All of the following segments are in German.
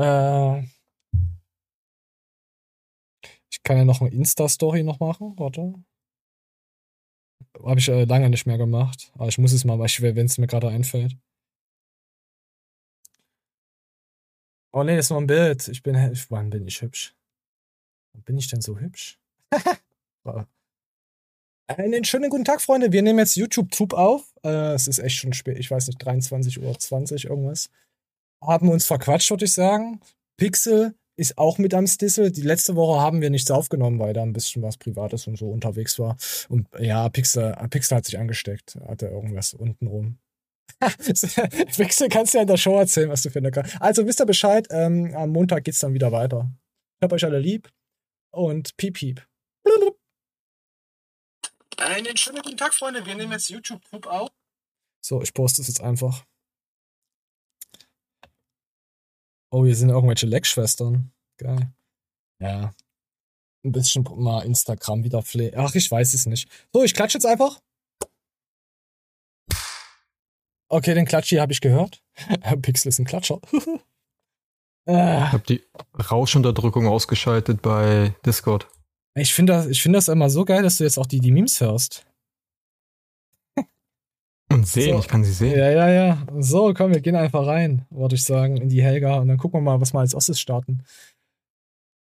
Äh, ich kann ja noch eine Insta-Story noch machen. Warte. Habe ich äh, lange nicht mehr gemacht. Aber ich muss es mal, wenn es mir gerade einfällt. Oh nee, das ist nur ein Bild. Ich bin, wann bin ich hübsch? Wann bin ich denn so hübsch? Einen schönen guten Tag, Freunde. Wir nehmen jetzt YouTube-Tube auf. Äh, es ist echt schon spät. Ich weiß nicht, 23.20 Uhr irgendwas. Haben uns verquatscht, würde ich sagen. Pixel ist auch mit am Stissel. Die letzte Woche haben wir nichts aufgenommen, weil da ein bisschen was Privates und so unterwegs war. Und ja, Pixel, Pixel hat sich angesteckt. Hatte irgendwas unten rum. Wechsel kannst du ja in der Show erzählen, was du für eine Karte. Also wisst ihr Bescheid, ähm, am Montag geht's dann wieder weiter. Ich hab euch alle lieb und piep piep. Einen schönen guten Tag, Freunde. Wir nehmen jetzt YouTube-Group auf. So, ich poste es jetzt einfach. Oh, hier sind irgendwelche Leckschwestern. Geil. Ja. Ein bisschen mal Instagram wieder pflegen. Ach, ich weiß es nicht. So, ich klatsche jetzt einfach. Okay, den Klatschi habe ich gehört. Pixel ist ein Klatscher. ich habe die Rauschunterdrückung ausgeschaltet bei Discord. Ich finde das, find das immer so geil, dass du jetzt auch die, die Memes hörst. Und sehen, so. ich kann sie sehen. Ja, ja, ja. So, komm, wir gehen einfach rein, würde ich sagen, in die Helga und dann gucken wir mal, was wir als Ossis starten.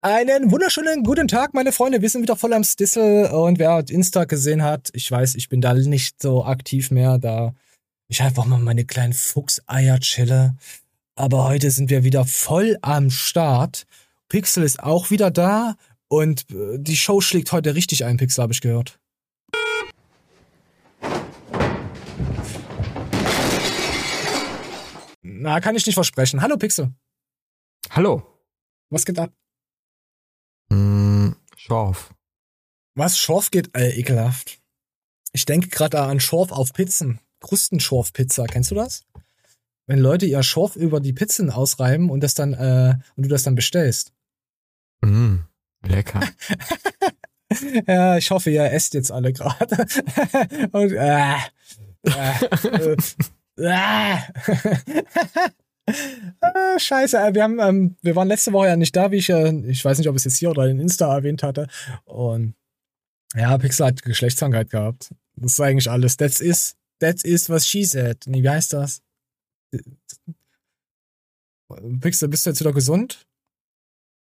Einen wunderschönen guten Tag, meine Freunde. Wir sind wieder voll am Stissel und wer Insta gesehen hat, ich weiß, ich bin da nicht so aktiv mehr, da ich einfach mal meine kleinen Fuchseier chille. Aber heute sind wir wieder voll am Start. Pixel ist auch wieder da und äh, die Show schlägt heute richtig ein, Pixel, habe ich gehört. Na, kann ich nicht versprechen. Hallo, Pixel. Hallo. Was geht ab? Mm, Schorf. Was? Schorf geht? Äh, ekelhaft. Ich denke gerade an Schorf auf Pizzen. Krustenschorfpizza. Kennst du das? Wenn Leute ihr Schorf über die Pizzen ausreiben und das dann äh, und du das dann bestellst. Mm, lecker. ja, ich hoffe, ihr esst jetzt alle gerade. und äh, äh, äh, Ah, scheiße, äh, wir haben, ähm, wir waren letzte Woche ja nicht da, wie ich, äh, ich weiß nicht, ob ich es jetzt hier oder in Insta erwähnt hatte. Und ja, Pixel hat Geschlechtskrankheit gehabt. Das ist eigentlich alles. That's is That is was she said. Nee, wie heißt das? Pixel, bist du jetzt wieder gesund?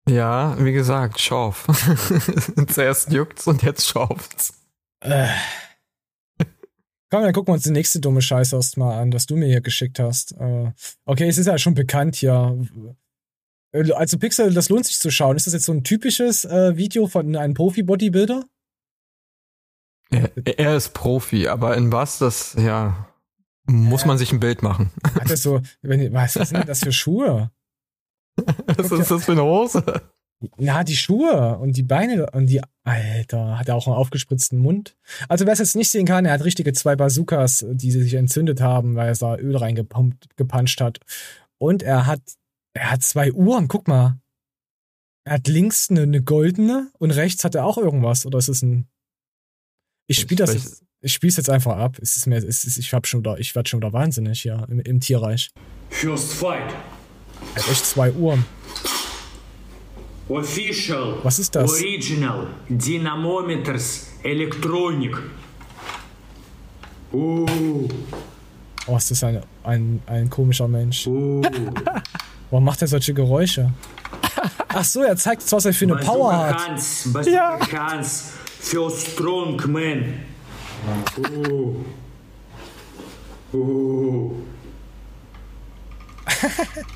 Ja, wie gesagt, scharf. Zuerst juckt's und jetzt schauft's. Äh. Komm, dann gucken wir uns die nächste dumme Scheiße erstmal an, was du mir hier geschickt hast. Äh, okay, es ist ja schon bekannt hier. Also Pixel, das lohnt sich zu schauen. Ist das jetzt so ein typisches äh, Video von einem Profi-Bodybuilder? Er, er, ist Profi, aber in was, das, ja, muss man sich ein Bild machen. Hat das so, wenn, was sind denn das für Schuhe? was ist das für eine Hose? Na, die Schuhe und die Beine und die, Alter, hat er auch einen aufgespritzten Mund. Also wer es jetzt nicht sehen kann, er hat richtige zwei Bazookas, die sich entzündet haben, weil er da Öl reingepanscht hat. Und er hat, er hat zwei Uhren, guck mal. Er hat links eine, eine goldene und rechts hat er auch irgendwas. Oder ist es ein ich spiele das jetzt, ich spiele es jetzt einfach ab. Es ist mir, es ist, ich hab schon da, ich werde schon wieder wahnsinnig hier im, im Tierreich. First fight. Er hat echt zwei Uhren. Official. Was ist das? Original Dynamometers Electronic. Oh. Oh, ist das ein, ein, ein komischer Mensch. Oh. Warum macht er solche Geräusche? Ach so, er zeigt was er für eine Power hat. Hans, ja. Hans für Strongman. Oh. Oh.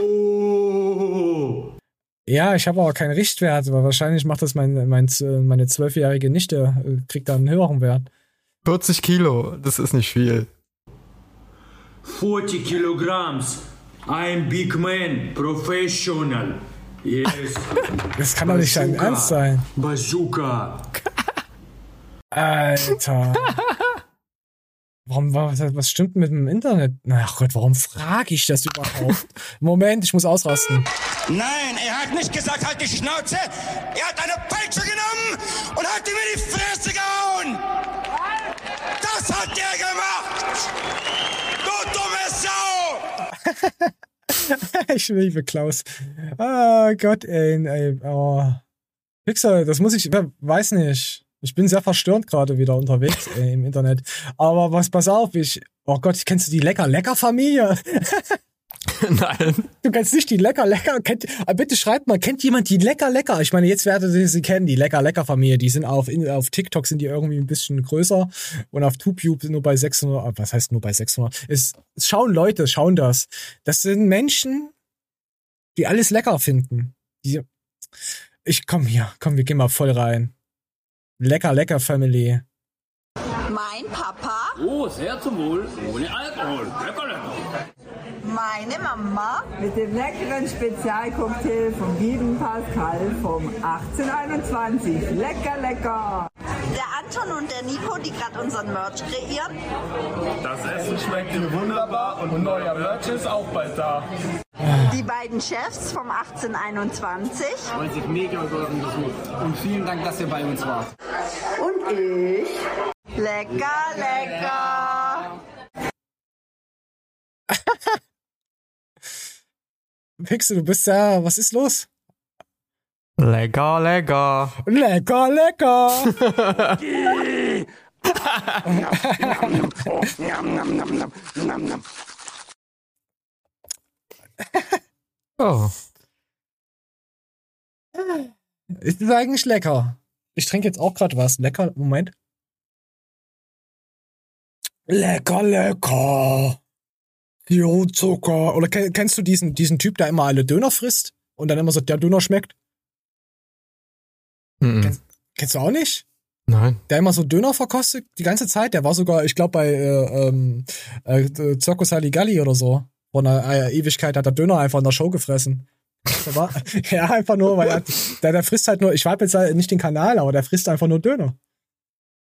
oh. Ja, ich habe aber keinen Richtwert, aber wahrscheinlich macht das mein, mein, meine zwölfjährige Nichte, äh, kriegt da einen höheren Wert. 40 Kilo, das ist nicht viel. 40 Kilograms. I'm big man, professional. Yes. Das kann doch nicht dein Ernst sein. Bazooka. Alter. Warum, was, was stimmt mit dem Internet? Ach Gott, warum frage ich das überhaupt? Moment, ich muss ausrasten. Nein, er hat nicht gesagt, halt die Schnauze. Er hat eine Peitsche genommen und hat ihm in die Fresse gehauen. Das hat er gemacht. Du dumme Sau. ich liebe Klaus. Oh Gott, ey. ey oh. Pixel, das muss ich, weiß nicht. Ich bin sehr verstört gerade wieder unterwegs ey, im Internet. Aber was, pass auf, ich, oh Gott, kennst du die Lecker-Lecker-Familie? Nein. Du kennst nicht die Lecker Lecker. Kennt, ah, bitte schreibt mal, kennt jemand die Lecker Lecker? Ich meine, jetzt werdet ihr sie kennen, die Lecker Lecker Familie. Die sind auf, auf TikTok sind die irgendwie ein bisschen größer und auf TubeTube nur bei 600. Ah, was heißt nur bei 600? Es, es schauen Leute, schauen das. Das sind Menschen, die alles lecker finden. Die, ich komm hier, komm, wir gehen mal voll rein. Lecker Lecker Family. Mein Papa, Oh, sehr zum Wohl. Ohne Alkohol. Lecker, lecker. meine Mama, Mit dem leckeren Spezialcocktail von Guiden Pascal vom 1821. Lecker, lecker! Der Anton und der Nico, die gerade unseren Merch kreieren. Das Essen schmeckt Ihnen wunderbar und neuer Merch ist auch bald da. Die beiden Chefs vom 1821. Freut sich mega über euren Besuch. Und vielen Dank, dass ihr bei uns wart. Und ich. Lecker, lecker. Pixel, du bist ja, was ist los? Lecker, lecker. Lecker, lecker. Oh. Ist das eigentlich lecker? Ich trinke jetzt auch gerade was. Lecker, Moment. Lecker, lecker. Jo, Zucker. Oder ken- kennst du diesen, diesen Typ, der immer alle Döner frisst und dann immer so, der Döner schmeckt? Mhm. Kennst du auch nicht? Nein. Der immer so Döner verkostet die ganze Zeit. Der war sogar, ich glaube, bei äh, ähm, äh, Circus Halligalli oder so. Vor einer äh, Ewigkeit hat er Döner einfach in der Show gefressen. Der war, ja, einfach nur, weil er, der, der frisst halt nur, ich habe jetzt halt nicht den Kanal, aber der frisst einfach nur Döner.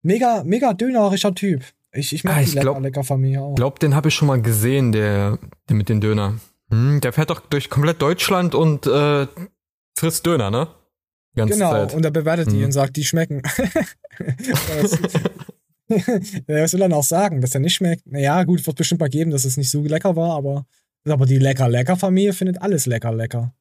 Mega, mega dönerischer Typ. Ich, ich mag Ah, die ich lecker, glaub- lecker Familie auch. Glaub, den habe ich schon mal gesehen, der, der mit den Döner. Hm, der fährt doch durch komplett Deutschland und äh, frisst Döner, ne? Ganze genau, Zeit. und er bewertet die Mhm. und sagt, die schmecken. Was will er noch sagen, dass er nicht schmeckt? Naja, gut, wird bestimmt mal geben, dass es nicht so lecker war, aber, aber die lecker-lecker-Familie findet alles lecker-lecker.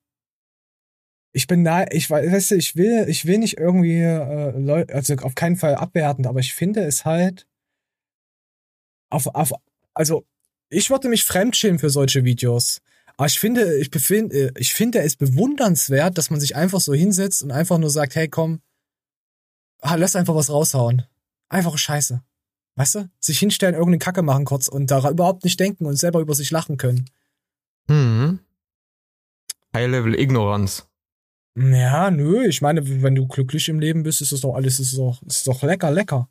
Ich bin da, ich weiß, weißt du, ich will, ich will nicht irgendwie äh, Leute, also auf keinen Fall abwertend, aber ich finde es halt auf, auf, also ich würde mich fremdschämen für solche Videos. Aber ich finde, ich befinde, ich finde es bewundernswert, dass man sich einfach so hinsetzt und einfach nur sagt, hey, komm, lass einfach was raushauen. Einfache Scheiße. Weißt du? Sich hinstellen, irgendeine Kacke machen kurz und da überhaupt nicht denken und selber über sich lachen können. Hm. High-Level Ignoranz. Ja, nö, ich meine, wenn du glücklich im Leben bist, ist es doch alles, ist es doch, ist doch lecker, lecker.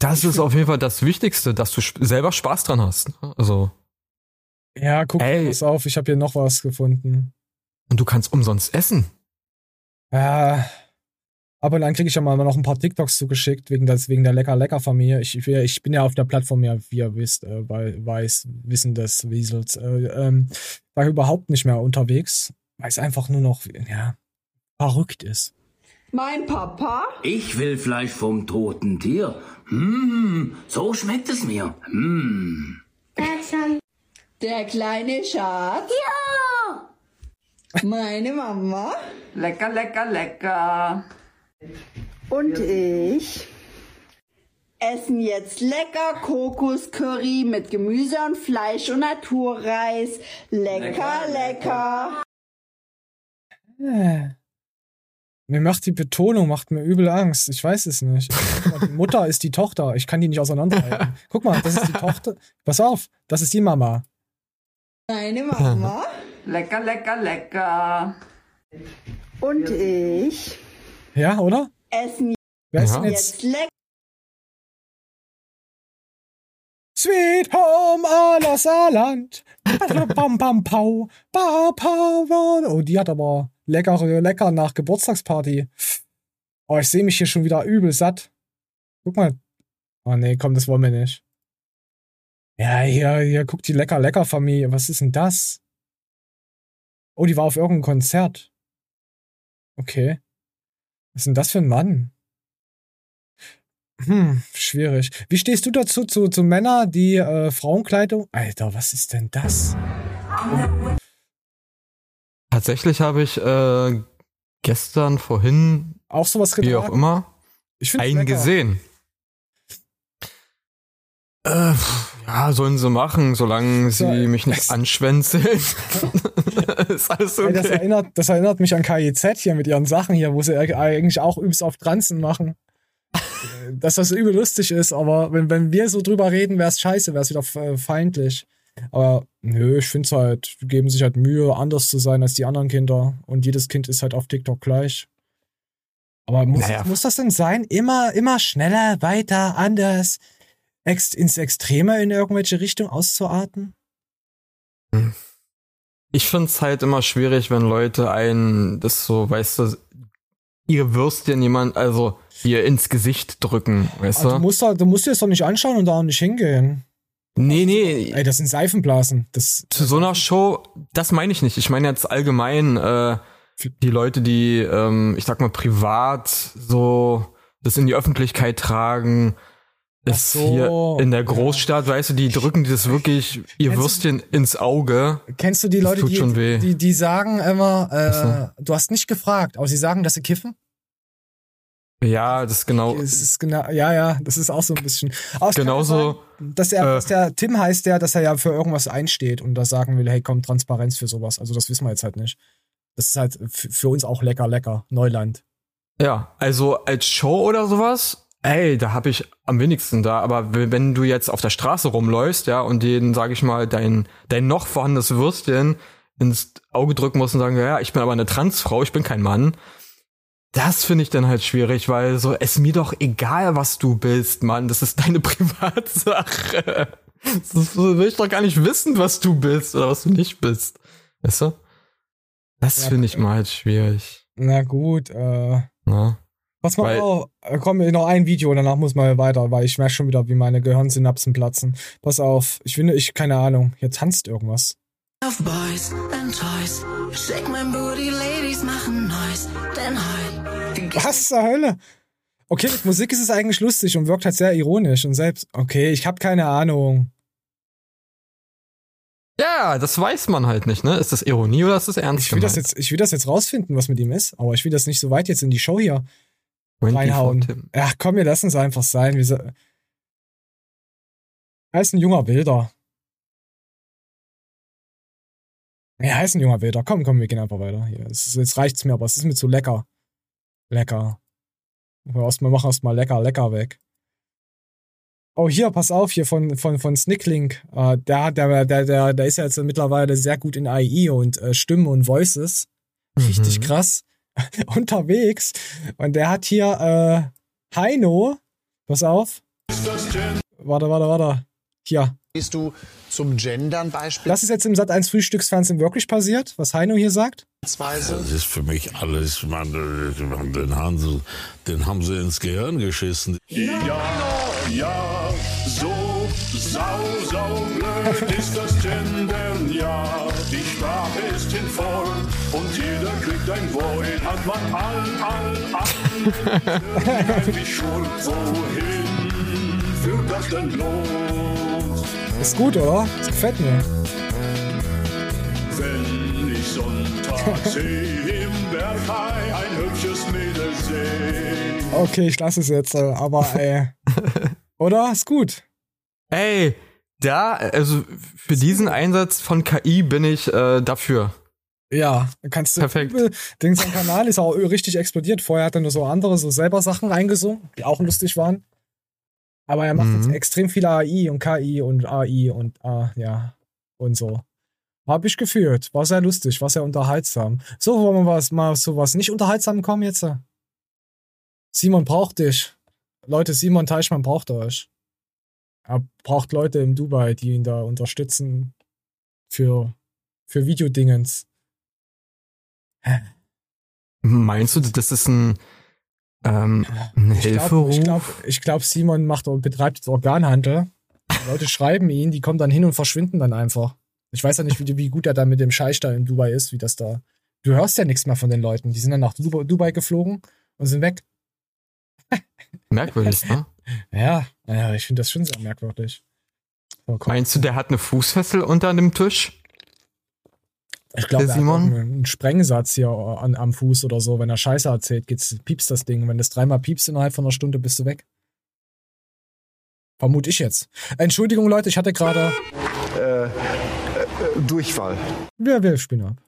Das ist auf jeden Fall das Wichtigste, dass du selber Spaß dran hast. ne? Also, Ja, guck, Ey. pass auf, ich habe hier noch was gefunden. und du kannst umsonst essen. Ja, aber dann kriege ich ja mal noch ein paar TikToks zugeschickt, wegen, des, wegen der Lecker-Lecker-Familie. Ich, ich, ich bin ja auf der Plattform, ja, wie ihr wisst, äh, weil, weiß, wissen des Wiesels, äh, ähm, war überhaupt nicht mehr unterwegs, weil es einfach nur noch, ja, verrückt ist. Mein Papa, Ich will Fleisch vom toten Tier. Hm, so schmeckt es mir. Hm. Der kleine Schatz. Ja! Meine Mama. Lecker, lecker, lecker. Und ich essen jetzt lecker Kokoscurry mit Gemüse und Fleisch und Naturreis. Lecker, lecker. Äh. Mir macht die Betonung, macht mir übel Angst. Ich weiß es nicht. Guck mal, Die Mutter ist die Tochter. Ich kann die nicht auseinanderhalten. Guck mal, das ist die Tochter. Pass auf, das ist die Mama. Meine Mama. Lecker, lecker, lecker. Und ich Ja, oder? essen Wer ist denn jetzt? jetzt lecker Sweet Home aller Saarland. Bam, bam, pau. Ba, pau, ba. Oh, die hat aber leckere, lecker nach Geburtstagsparty. Oh, ich sehe mich hier schon wieder übel satt. Guck mal. Oh, nee, komm, das wollen wir nicht. Ja, hier, hier, guck die lecker, lecker Familie. Was ist denn das? Oh, die war auf irgendeinem Konzert. Okay. Was ist denn das für ein Mann? Hm, schwierig. Wie stehst du dazu, zu, zu Männern, die äh, Frauenkleidung? Alter, was ist denn das? Tatsächlich habe ich äh, gestern, vorhin, Auch sowas wie auch getragen? immer, Ich einen gesehen. Äh, ja, sollen sie machen, solange So, sie mich das- nicht anschwänzeln. ist alles Ey, das, okay. erinnert, das erinnert mich an KIZ hier mit ihren Sachen hier, wo sie eigentlich auch übelst auf Transen machen. Dass das übel lustig ist, aber wenn, wenn wir so drüber reden, wäre es scheiße, wäre es wieder äh, feindlich. Aber nö, ich finde es halt, die geben sich halt Mühe, anders zu sein als die anderen Kinder. Und jedes Kind ist halt auf TikTok gleich. Aber muss, Naja. muss das denn sein? Immer, immer schneller, weiter, anders, ex ins Extreme in irgendwelche Richtung auszuarten? Ich find's halt immer schwierig, wenn Leute einen das so, weißt du, ihr Würstchen jemand, also ihr ins Gesicht drücken, weißt du, du? musst, du musst dir das doch nicht anschauen und da auch nicht hingehen. Nee, nee, Ey, das sind Seifenblasen. Das, zu so einer Show, das meine ich nicht. Ich meine jetzt allgemein äh, die Leute, die, ähm, ich sag mal, privat so das in die Öffentlichkeit tragen. Ist so, hier in der ja. Großstadt, weißt du, die drücken das wirklich ihr Kennst du- Würstchen ins Auge. Kennst du die Leute, die, die, die sagen immer, äh, du hast nicht gefragt, aber sie sagen, dass sie kiffen? Ja, das ist genau. Es ist genau, ja, ja, das ist auch so ein bisschen. Genauso, sein, dass er, äh, dass der Tim heißt der, dass er ja für irgendwas einsteht und da sagen will, hey, komm, Transparenz für sowas. Also das wissen wir jetzt halt nicht. Das ist halt für uns auch lecker, lecker. Neuland. Ja, also als Show oder sowas, ey, da hab ich am wenigsten da. Aber wenn du jetzt auf der Straße rumläufst, ja, und denen, sag ich mal, dein, dein noch vorhandenes Würstchen ins Auge drücken musst und sagen, ja, ich bin aber eine Transfrau, ich bin kein Mann. Das finde ich dann halt schwierig, weil so, es ist mir doch egal, was du bist, Mann. Das ist deine Privatsache. Das will ich doch gar nicht wissen, was du bist oder was du nicht bist. Weißt du? Das Ja, finde ich mal halt schwierig. Na gut, äh. Ne? Pass mal Weil- auf, äh, komm, noch ein Video, danach muss mal weiter, weil ich merke schon wieder, wie meine Gehirnsynapsen platzen. Pass auf, ich finde, ich, keine Ahnung, hier tanzt irgendwas. Of boys and toys. Shake my booty, ladies machen Noise. Denn heute Was zur Hölle? Okay, mit Musik ist es eigentlich lustig und wirkt halt sehr ironisch und selbst. Okay, ich habe keine Ahnung. Ja, das weiß man halt nicht, ne? Ist das Ironie oder ist das ernst Ich will das jetzt, ich will das jetzt rausfinden, was mit ihm ist, aber ich will das nicht so weit jetzt in die Show hier 24 reinhauen. Tim. Ach komm, wir lassen es einfach sein. So- Er ist ein junger Wilder. Er ist ein junger Wilder. Komm, komm, wir gehen einfach weiter. Hier. Es ist, jetzt reicht's mir, aber es ist mir zu lecker. Lecker. Wir erstmal machen erstmal lecker, lecker weg. Oh, hier, pass auf, hier von, von, von Snicklink. Äh, der, der, der, der, der ist ja jetzt mittlerweile sehr gut in AI und äh, Stimmen und Voices. Richtig Mhm. krass. Unterwegs. Und der hat hier äh, Heino. Pass auf. Warte, warte, warte. Hier. Gehst du zum Gendern beispielsweise? Das ist jetzt im Sat 1 Frühstücksfernsehen wirklich passiert, was Heino hier sagt. Das ist für mich alles, man, den, haben sie, den haben sie ins Gehirn geschissen. Ja, ja, so sau, sau blöd ist das Gendern, ja. Die Sprache ist in Form und jeder kriegt ein Wort. Hat man all, all, all, wie Schuld, wohin führt das denn los? Ist gut, oder? Das gefällt mir. Wenn ich sonntags im Berghain ein hübsches Mädel sehe. Okay, ich lasse es jetzt, äh, aber ey. oder? Ist gut. Ey, da, also für diesen Einsatz von KI bin ich äh, dafür. Ja, kannst du. Perfekt. Den sein Kanal ist auch richtig explodiert. Vorher hat er nur so andere, so selber Sachen reingesungen, die auch lustig waren. Aber er macht Mhm. jetzt extrem viel AI und KI und AI und ah, ja und so. Hab ich gefühlt. War sehr lustig, war sehr unterhaltsam. So, wollen wir was, mal so was nicht unterhaltsam kommen jetzt? Simon braucht dich. Leute, Simon Teichmann braucht euch. Er braucht Leute im Dubai, die ihn da unterstützen für, für Videodingens. Meinst du, das ist ein, ähm, ein Ich glaube, Hilferuf? ich glaub, ich glaub, Simon macht und betreibt jetzt Organhandel. Die Leute schreiben ihn, die kommen dann hin und verschwinden dann einfach. Ich weiß ja nicht, wie, wie gut er da mit dem Scheich da in Dubai ist, wie das da. Du hörst ja nichts mehr von den Leuten. Die sind dann nach Dubai, geflogen und sind weg. Merkwürdig, ne? Ja, ja ich finde das schon sehr merkwürdig. Meinst du, der hat eine Fußfessel unter dem Tisch? Ich glaube, er hat Simon? irgendeinen einen Sprengsatz hier an, am Fuß oder so. Wenn er Scheiße erzählt, geht's, piepst das Ding. Wenn das dreimal piepst innerhalb von einer Stunde, bist du weg. Vermute ich jetzt. Entschuldigung, Leute, ich hatte gerade. Äh, äh, Durchfall. Wir, wir spielen ab.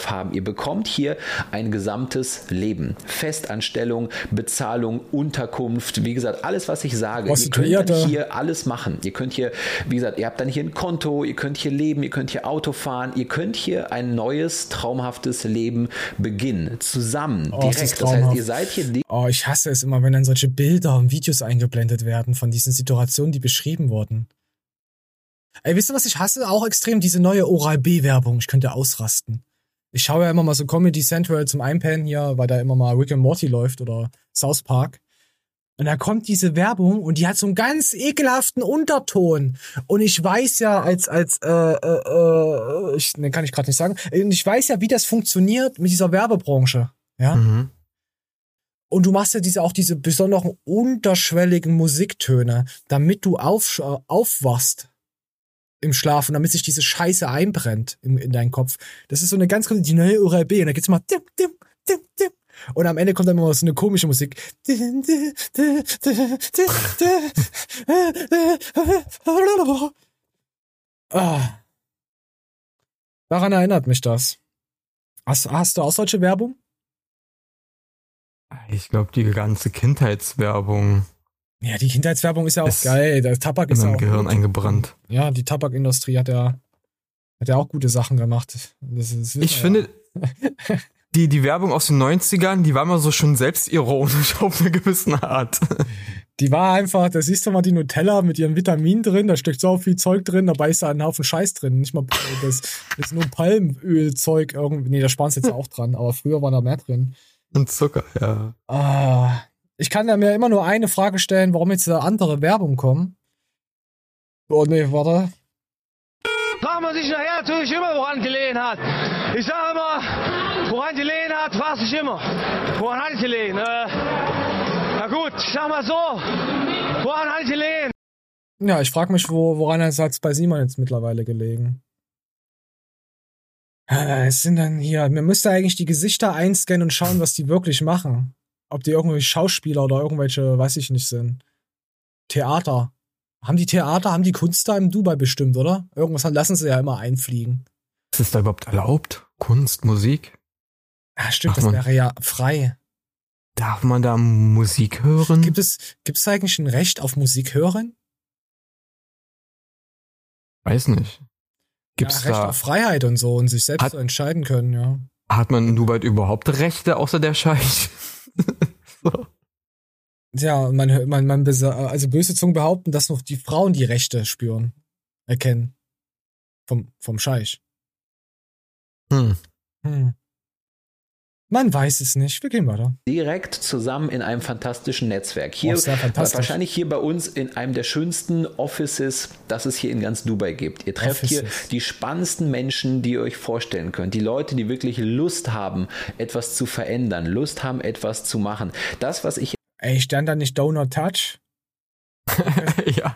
Haben. Ihr bekommt hier ein gesamtes Leben. Festanstellung, Bezahlung, Unterkunft, wie gesagt, alles, was ich sage. Ihr könnt dann hier alles machen. Ihr könnt hier, wie gesagt, ihr habt dann hier ein Konto, ihr könnt hier leben, ihr könnt hier Auto fahren, ihr könnt hier ein neues, traumhaftes Leben beginnen. Zusammen, Oh, direkt. ist Das heißt, ihr seid hier Oh, ich hasse es immer, wenn dann solche Bilder und Videos eingeblendet werden von diesen Situationen, die beschrieben wurden. Ey, wisst ihr, was ich hasse? Auch extrem diese neue Oral-B-Werbung. Ich könnte ausrasten. Ich schaue ja immer mal so Comedy Central zum Einpennen hier, weil da immer mal Rick and Morty läuft oder South Park. Und da kommt diese Werbung und die hat so einen ganz ekelhaften Unterton. Und ich weiß ja als, als, äh, äh, äh, ich, ne, kann ich gerade nicht sagen. Und ich weiß ja, wie das funktioniert mit dieser Werbebranche. Ja. Mhm. Und du machst ja diese, auch diese besonderen unterschwelligen Musiktöne, damit du auf, äh, aufwachst im Schlaf und damit sich diese Scheiße einbrennt in, in deinen Kopf. Das ist so eine ganz die neue URB und da geht's mal dim, dim, dim, dim. Und am Ende kommt dann immer so eine komische Musik. Ah. Daran erinnert mich das. Hast, hast du auch solche Werbung? Ich glaube, die ganze Kindheitswerbung Ja, die Kindheitswerbung ist ja auch Ist geil. Der Tabak ist ja meinem auch Gehirn gut. eingebrannt. Ja, die Tabakindustrie hat ja, hat ja auch gute Sachen gemacht. Das ist, Ich finde, die, die Werbung aus den 90ern, die war immer so schon selbstironisch auf eine gewisse Art. Die war einfach, da siehst du mal die Nutella mit ihren Vitaminen drin, da steckt so viel Zeug drin, dabei ist da ein Haufen Scheiß drin. Nicht mal, das, das ist nur Palmölzeug irgendwie. Nee, da sparen sie jetzt auch dran, aber früher war da mehr drin. Und Zucker, ja. Ah, ich kann da mir immer nur eine Frage stellen, warum jetzt andere Werbung kommen. Oh nee, warte. Fragt man sich nachher natürlich immer, woran gelegen hat. Ich sage immer, woran gelegen hat, fragt sich immer. Woran hat es gelegen? Äh, na gut, ich sag mal so, woran hat es gelegen? Ja, ich frage mich, wo, woran hat es bei Simon jetzt mittlerweile gelegen? Äh, Es sind dann hier, man müsste eigentlich die Gesichter einscannen und schauen, was die wirklich machen. Ob die irgendwelche Schauspieler oder irgendwelche, weiß ich nicht, sind. Theater. Haben die Theater, haben die Kunst da im Dubai bestimmt, oder? Irgendwas lassen sie ja immer einfliegen. Ist das da überhaupt erlaubt? Kunst, Musik? Ja, stimmt, Ach, das wäre ja frei. Darf man da Musik hören? Gibt es, gibt es eigentlich ein Recht auf Musik hören? Weiß nicht. Gibt's ja, Recht da, auf Freiheit und so und sich selbst so entscheiden können, ja. hat man in Dubai überhaupt Rechte außer der Scheich? Ja, und man, hört- man, man, also böse Zungen behaupten, dass noch die Frauen die Rechte spüren, erkennen. Vom, vom Scheich. Hm. Hm. Man weiß es nicht. Wir gehen weiter. direkt zusammen in einem fantastischen Netzwerk. Hier Oh, fantastisch. wahrscheinlich hier bei uns in einem der schönsten Offices, das es hier in ganz Dubai gibt. Ihr trefft hier Offices. die spannendsten Menschen, die ihr euch vorstellen könnt. Die Leute, die wirklich Lust haben, etwas zu verändern, Lust haben, etwas zu machen. Das, was ich Ey, stand da nicht Donut Touch? ja.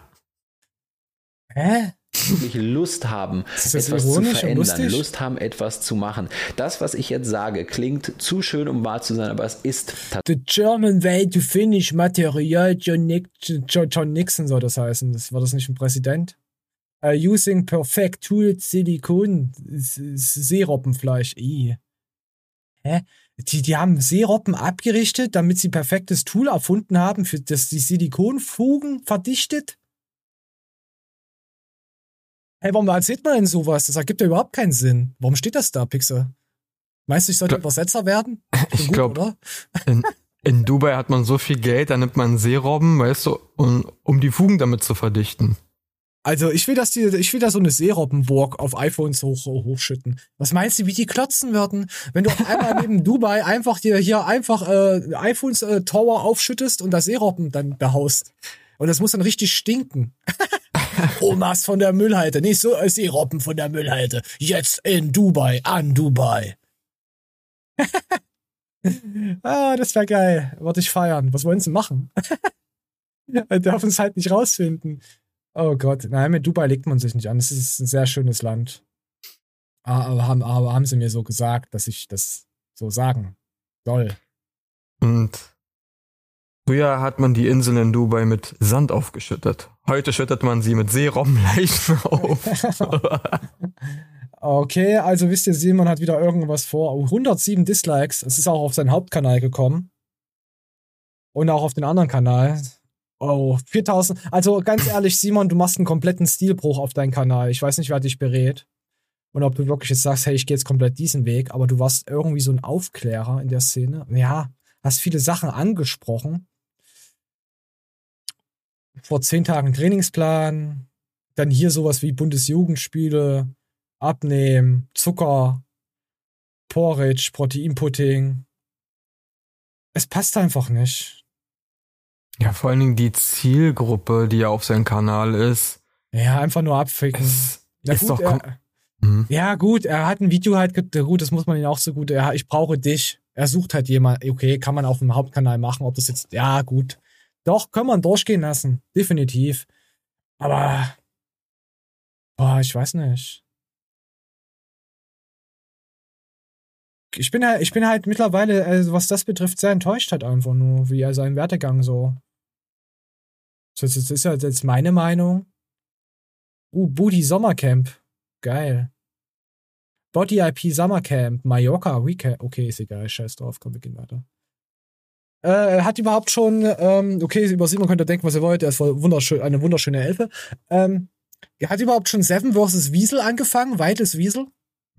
Hä? Wirklich Lust haben, etwas zu verändern? Lust haben, etwas zu machen. Das, was ich jetzt sage, klingt zu schön, um wahr zu sein, aber es ist The German way to finish Material John, John, Nixon soll das heißen. Das, war das nicht ein Präsident? Uh, using perfect tools Silikon Seerobbenfleisch. I. Hä? Die, die haben Seerobben abgerichtet, damit sie perfektes Tool erfunden haben, für das die Silikonfugen verdichtet? Hey, warum erzählt man denn sowas? Das ergibt ja überhaupt keinen Sinn. Warum steht das da, Pixel? Meinst du, ich sollte Übersetzer werden? Ich glaube, in, in Dubai hat man so viel Geld, da nimmt man Seerobben, weißt du, um, um die Fugen damit zu verdichten. Also ich will, dass die, ich will da so eine Seerobbenburg auf iPhones hoch, hochschütten. Was meinst du, wie die klotzen würden, wenn du auf einmal neben Dubai einfach dir hier einfach äh, iPhones äh, Tower aufschüttest und da Seerobben dann behaust? Und das muss dann richtig stinken. Omas von der Müllhalde, nicht so äh, Seerobben von der Müllhalde. Jetzt in Dubai, an Dubai. ah, das wäre geil. Würde ich feiern. Was wollen sie machen? Wir dürfen es halt nicht rausfinden. Oh Gott, nein, mit Dubai legt man sich nicht an. Es ist ein sehr schönes Land. Aber haben, aber haben sie mir so gesagt, dass ich das so sagen soll. Und früher hat man die Inseln in Dubai mit Sand aufgeschüttet. Heute schüttet man sie mit Seerobbenleichen auf. okay, also wisst ihr, Simon hat wieder irgendwas vor. Oh, 107 Dislikes. Es ist auch auf seinen Hauptkanal gekommen. Und auch auf den anderen Kanal. Oh, 4000. Also ganz ehrlich, Simon, du machst einen kompletten Stilbruch auf deinen Kanal. Ich weiß nicht, wer dich berät. Und ob du wirklich jetzt sagst, hey, ich gehe jetzt komplett diesen Weg, aber du warst irgendwie so ein Aufklärer in der Szene. Ja, hast viele Sachen angesprochen. Vor zehn Tagen Trainingsplan, dann hier sowas wie Bundesjugendspiele, Abnehmen, Zucker, Porridge, Proteinpudding. Es passt einfach nicht. Ja, vor allen Dingen die Zielgruppe, die ja auf seinem Kanal ist. Ja, einfach nur abficken. Es Na ist gut, doch er, Mhm. Ja, gut, er hat ein Video halt, gut, das muss man ihn auch so gut, ja, ich brauche dich. Er sucht halt jemand, okay, kann man auf dem Hauptkanal machen, ob das jetzt, ja, gut. Doch, kann man durchgehen lassen, definitiv. Aber, boah, ich weiß nicht. Ich bin halt, ich bin halt mittlerweile, also was das betrifft, sehr enttäuscht halt einfach nur, wie er seinen Werdegang so. Das ist ja jetzt meine Meinung. Uh, Booty Sommercamp. Geil. Body IP Summercamp, Mallorca Weekend. Okay, ist egal, scheiß drauf, komm, wir gehen weiter. Äh, hat überhaupt schon, ähm, okay, über Simon könnt ihr denken, was ihr wollt, er ist voll wunderschön, eine wunderschöne Elfe. Ähm, hat überhaupt schon Seven vs. Wiesel angefangen? Weites Wiesel?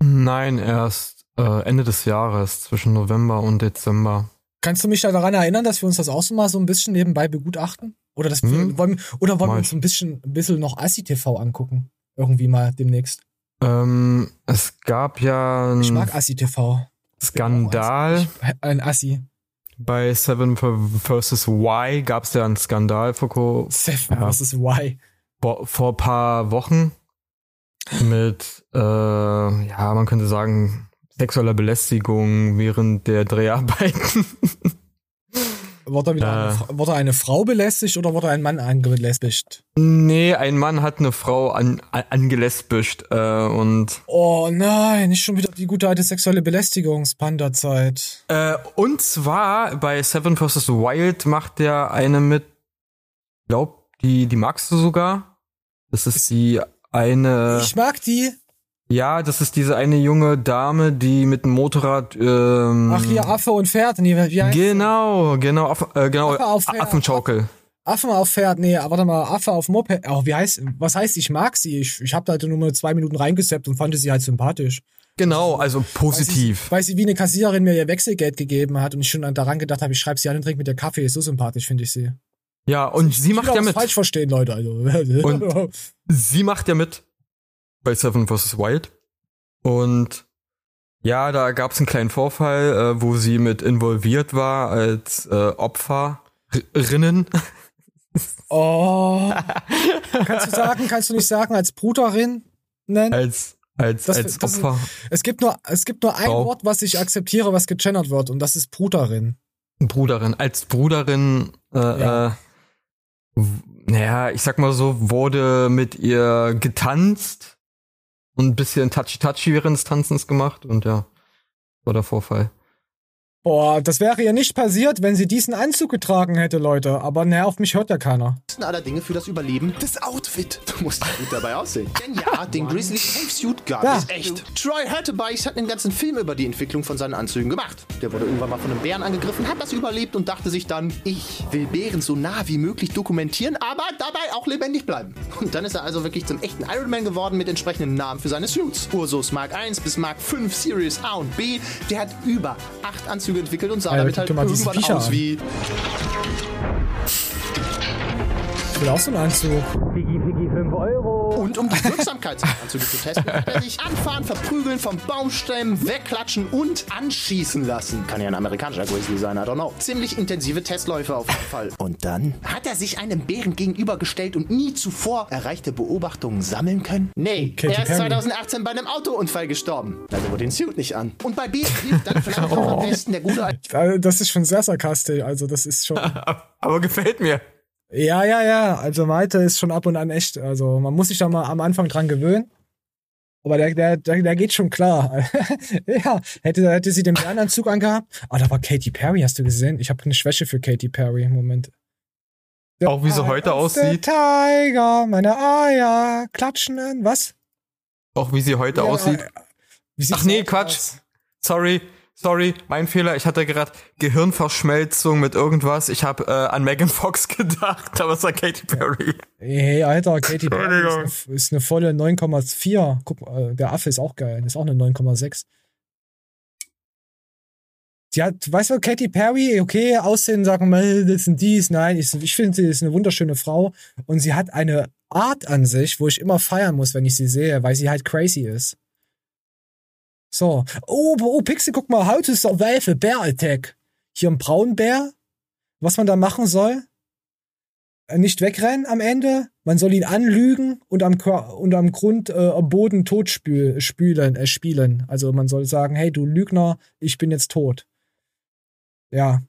Nein, erst äh, Ende des Jahres, zwischen November und Dezember. Kannst du mich da daran erinnern, dass wir uns das auch so mal so ein bisschen nebenbei begutachten? Oder, das, Hm. wollen, oder wollen wir uns ein bisschen, ein bisschen noch Assi-TV angucken? Irgendwie mal demnächst. Ähm, es gab ja Ich mag Assi-TV. Skandal Ein Assi. Bei Seven vs. Y gab es ja einen Skandal vor, Seven Ja. vs. Y. vor, vor paar Wochen mit, äh, ja, man könnte sagen, sexueller Belästigung während der Dreharbeiten. Wurde, eine, Äh. Fra- wurde eine Frau belästigt oder wurde ein Mann angelästigt? nee, ein Mann hat eine Frau an, an, angelesbischt äh, und Oh nein, nicht schon wieder die gute alte sexuelle Belästigungspanda-Zeit. Äh, und zwar bei Seven vs. Wild macht der eine mit, glaub, die, die magst du sogar. Das ist die eine, Ich mag die. Ja, das ist diese eine junge Dame, die mit dem Motorrad, ähm, Ach hier, Affe und Pferd. Nee, wie heißt genau, genau, Aff, äh, genau, Affe auf. Affenschaukel. Affe auf Pferd, nee, warte mal, Affe auf Moped. Oh, wie heißt, was heißt, ich mag sie? Ich, ich hab da halt nur mal zwei Minuten reingeseppt und fand sie halt sympathisch. Genau, also positiv. Weil sie wie eine Kassiererin mir ihr Wechselgeld gegeben hat und ich schon daran gedacht habe, ich schreibe sie an und trinke mit der Kaffee. Ist so sympathisch, finde ich sie. Ja, und sie macht Ich ja mit. falsch verstehen, Leute. Also. Und sie macht ja mit bei Seven vs. Wild. Und ja, da gab es einen kleinen Vorfall, äh, wo sie mit involviert war als äh, Opferinnen. Oh. kannst du sagen, kannst du nicht sagen, als Bruderin nennen? als als Das- als das ist- Opfer. Es gibt nur, es gibt nur ein Frau. Wort, was ich akzeptiere, was gegendert wird, und das ist Bruderin. Bruderin. Als Bruderin, äh, Ja. äh, naja, ich sag mal so, wurde mit ihr getanzt und ein bisschen touchy-touchy während des Tanzens gemacht und ja, war der Vorfall. Boah, das wäre ja nicht passiert, wenn sie diesen Anzug getragen hätte, Leute. Aber naja, auf mich hört ja keiner. aller Dinge für das Überleben das Outfit. Du musst gut dabei aussehen. Denn ja, den Grizzly Safe Suit gab Ja. es echt. Troy Hattebeis hat einen ganzen Film über die Entwicklung von seinen Anzügen gemacht. Der wurde irgendwann mal von einem Bären angegriffen, hat das überlebt und dachte sich dann, ich will Bären so nah wie möglich dokumentieren, aber dabei auch lebendig bleiben. Und dann ist er also wirklich zum echten Iron Man geworden mit entsprechenden Namen für seine Suits. Ursus Mark 1 bis Mark 5 Series A und B. Der hat über acht Anzüge entwickelt und sah Alter, damit halt irgendwann Viecher aus wie Ich will auch so einen Anzug. Piggy, Piggy, 5 Euro. Und um die Wirksamkeit seiner Anzüge zu testen, hat er sich anfahren, verprügeln, vom Baumstämmen, wegklatschen und anschießen lassen. Kann ja ein amerikanischer Grizzly sein, I don't know. Ziemlich intensive Testläufe auf jeden Fall. Und dann hat er sich einem Bären gegenübergestellt und nie zuvor erreichte Beobachtungen sammeln können? Nee, Katy er ist Perry. 2018 bei einem Autounfall gestorben. Also wurde den Suit nicht an. Und bei B hilft dann vielleicht auch am besten der gute Also, Das ist schon sehr sarkastisch. Also, das ist schon. Aber gefällt mir. Ja, ja, ja. Also Malte ist schon ab und an echt. Also man muss sich da mal am Anfang dran gewöhnen. Aber der, der, der, der geht schon klar. ja, hätte, hätte sie den Bärenanzug angehabt. Ah, da war Katy Perry, hast du gesehen? Ich habe eine Schwäche für Katy Perry im Moment. Auch wie sie heute aussieht. Tiger, meine Eier, klatschen an. Was? Auch wie sie heute Ja, aussieht. Wie sieht's Ach nee, aus? Quatsch. Sorry, sorry, mein Fehler. Ich hatte gerade Gehirnverschmelzung mit irgendwas. Ich habe äh, an Megan Fox gedacht, aber es war Katy Perry. Hey, Alter, Katy Perry ist eine, ist eine volle 9,4. Guck, äh, der Affe ist auch geil. Ist auch eine 9,6. Die hat, weißt du, Katy Perry, okay, Aussehen, sagen wir mal, das sind dies, nein, ich, ich finde, sie ist eine wunderschöne Frau und sie hat eine Art an sich, wo ich immer feiern muss, wenn ich sie sehe, weil sie halt crazy ist. So. Oh, oh, Pixie, guck mal, how to survive a bear attack. Hier ein Braunbär. Was man da machen soll? Äh, Nicht wegrennen am Ende. Man soll ihn anlügen und am, und am Grund äh, am Boden tot spül, spülen, äh, spielen. Also man soll sagen, hey, du Lügner, ich bin jetzt tot. Ja.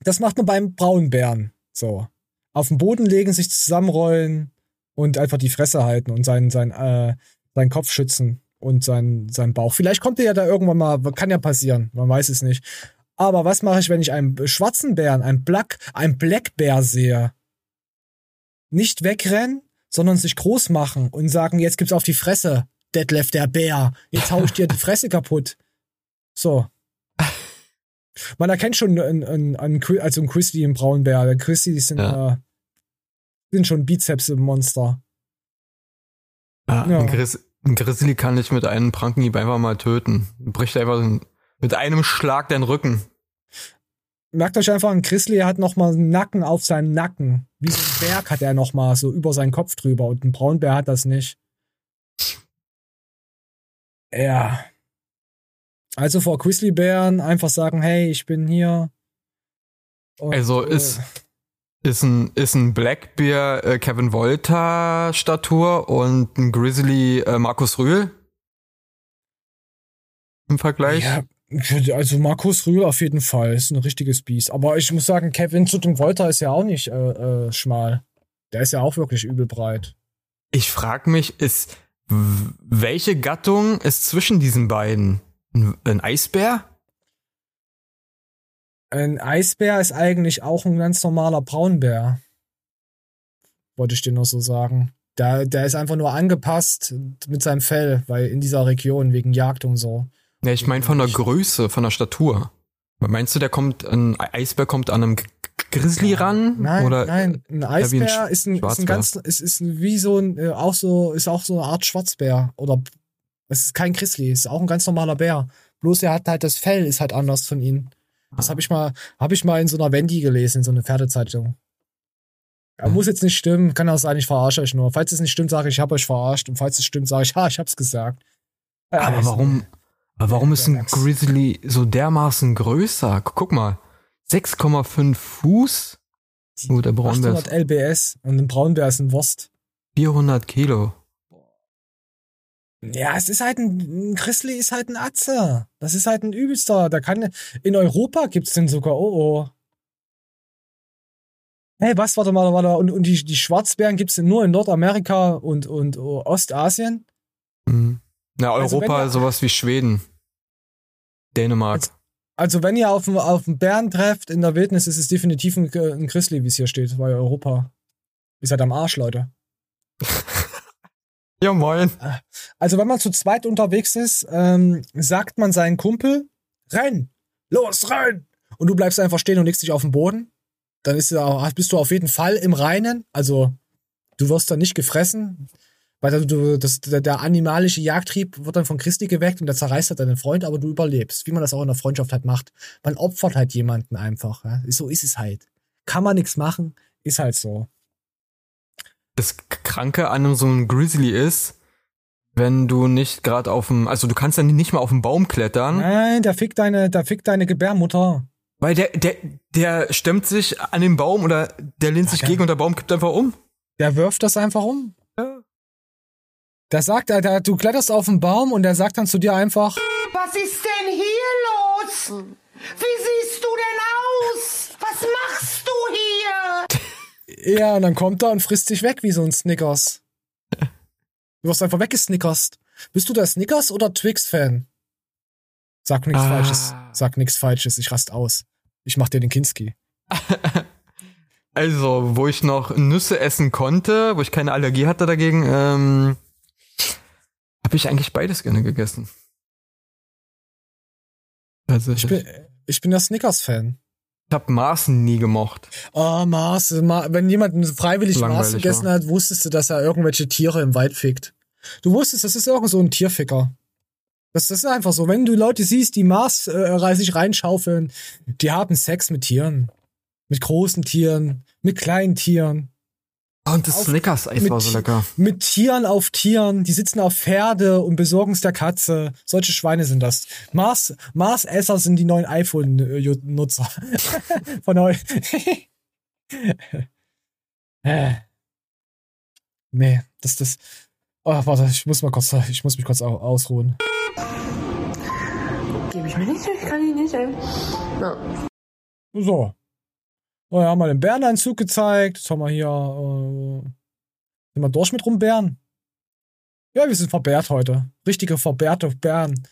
Das macht man beim Braunbären. So. Auf den Boden legen, sich zusammenrollen und einfach die Fresse halten und seinen, seinen, äh, seinen Kopf schützen und seinen, seinen Bauch. Vielleicht kommt er ja da irgendwann mal, kann ja passieren, man weiß es nicht. Aber was mache ich, wenn ich einen schwarzen Bären, einen Black, einen Blackbär sehe? Nicht wegrennen, sondern sich groß machen und sagen, jetzt gibt's auf die Fresse, Detlef der Bär. Jetzt hau ich dir die Fresse kaputt. So. Man erkennt schon einen, einen, einen, also einen Christy im Braunbär. Der Christy sind, äh, sind schon Bizeps im Monster. Ah, Ja. ein, Gris ein Grizzly kann dich mit einem Prankenhieb einfach mal töten. Bricht einfach mit einem Schlag deinen Rücken. Merkt euch einfach, ein Grizzly hat noch mal einen Nacken auf seinem Nacken. Wie so ein Berg hat er noch mal so über seinen Kopf drüber und ein Braunbär hat das nicht. Ja. Also vor Grizzlybären einfach sagen, hey, ich bin hier. Und, Also ist, ist ein, ist ein Blackbear äh, Kevin Volta Statur und ein Grizzly äh, Markus Rühl im Vergleich. Ja, also Markus Rühl auf jeden Fall ist ein richtiges Biest. Aber ich muss sagen, Kevin zu dem Volta ist ja auch nicht äh, äh, schmal. Der ist ja auch wirklich übel breit. Ich frag mich, ist welche Gattung ist zwischen diesen beiden? Ein, ein Eisbär? Ein Eisbär ist eigentlich auch ein ganz normaler Braunbär. Wollte ich dir nur so sagen. Der, der ist einfach nur angepasst mit seinem Fell, weil in dieser Region wegen Jagd und so. Ja, ich meine von der Größe, von der Statur. Meinst du, der kommt, ein Eisbär kommt an einem Grizzly ran? Nein, Oder nein, ein Eisbär Sch- ist, ein, ist ein ganz, ist, ist ein- wie so ein, äh, auch so, ist auch so eine Art Schwarzbär. Oder es ist kein Grizzly, ist auch ein ganz normaler Bär. Bloß er hat halt das Fell, ist halt anders von ihm. Das habe ich mal, habe ich mal in so einer Wendy gelesen, in so einer Pferdezeitung. Er muss jetzt nicht stimmen, kann auch sein, ich verarsche euch nur. Falls es nicht stimmt, sage ich, ich habe euch verarscht. Und falls es stimmt, sage ich, ha, ich hab's gesagt. Äh, Aber warum, aber warum ist ein Grizzly so dermaßen größer? Guck, mal. 6,5 Fuß? Oh, der Braunbär 800 ist LBS und ein Braunbär ist ein Wurst. 400 Kilo. Ja, es ist halt ein, ein Grizzly ist halt ein Atze. Das ist halt ein übelster. Da kann, in Europa gibt's den sogar, oh oh. Hey, was, warte mal, warte mal. Und, und die, die Schwarzbären gibt's nur in Nordamerika und, und oh, Ostasien? Mhm. Na, Also Europa wir- sowas wie Schweden. Dänemark. Also wenn ihr auf, einen- auf einen Bären trefft in der Wildnis, ist es definitiv ein, ein Grizzly, wie es hier steht, weil Europa ist halt am Arsch, Leute. Ja, moin. Also wenn man zu zweit unterwegs ist, ähm, sagt man seinen Kumpel, renn, los, renn. Und du bleibst einfach stehen und legst dich auf den Boden. Dann ist, bist du auf jeden Fall im Reinen. Also du wirst dann nicht gefressen, weil du, das, der, der animalische Jagdtrieb wird dann von Christi geweckt und der zerreißt halt deinen Freund, aber du überlebst, wie man das auch in der Freundschaft halt macht. Man opfert halt jemanden einfach. Ja? So ist es halt. Kann man nichts machen, ist halt so. Das Kranke an so einem Grizzly ist, wenn du nicht gerade auf dem, also du kannst dann nicht mal auf den Baum klettern, Nein, der fickt deine, der fickt deine Gebärmutter. weil der, der, der stemmt sich an den Baum oder der lehnt sich der- gegen und der Baum kippt einfach um. Der wirft das einfach um. Ja. Der sagt, der, der, du kletterst auf den Baum und der sagt dann zu dir einfach, Was ist denn hier los? Wie siehst du denn aus? Was machst du hier? Ja, und dann kommt er und frisst dich weg wie so ein Snickers. Du wirst einfach weggesnickerst. Bist du der Snickers oder Twix-Fan? Sag nichts Ah. Falsches. Sag nichts Falsches. Ich rast aus. Ich mach dir den Kinski. Also, wo ich noch Nüsse essen konnte, wo ich keine Allergie hatte dagegen, ähm, habe ich eigentlich beides gerne gegessen. Also Ich bin, ich bin der Snickers-Fan. Ich habe Mars nie gemocht. Oh, Mars. Ma wenn jemand freiwillig Langweilig, gegessen hat, wusstest du, dass er irgendwelche Tiere im Wald fickt. Du wusstest, das ist irgend so ein Tierficker. Das, das ist einfach so. Wenn du Leute siehst, die Mars äh, sich reinschaufeln, die haben Sex mit Tieren. Mit großen Tieren, mit kleinen Tieren. Und das Snickers-Eis war so lecker. Mit Tieren auf Tieren, die sitzen auf Pferde und besorgen es der Katze. Solche Schweine sind das. Mars, Mars-Esser sind die neuen iPhone-Nutzer. Von heute. äh. Nee, das, das. Oh, warte, ich muss mal kurz, ich muss mich kurz au- ausruhen. Gebe ich mir nicht, ich kann ihn nicht, ey. Ja. So. Oh, ja, haben wir den Bäreneinzug gezeigt. Jetzt haben wir hier, äh, sind wir durch mit rumbären? Ja, wir sind verbärt heute. Richtige verbärte Bären.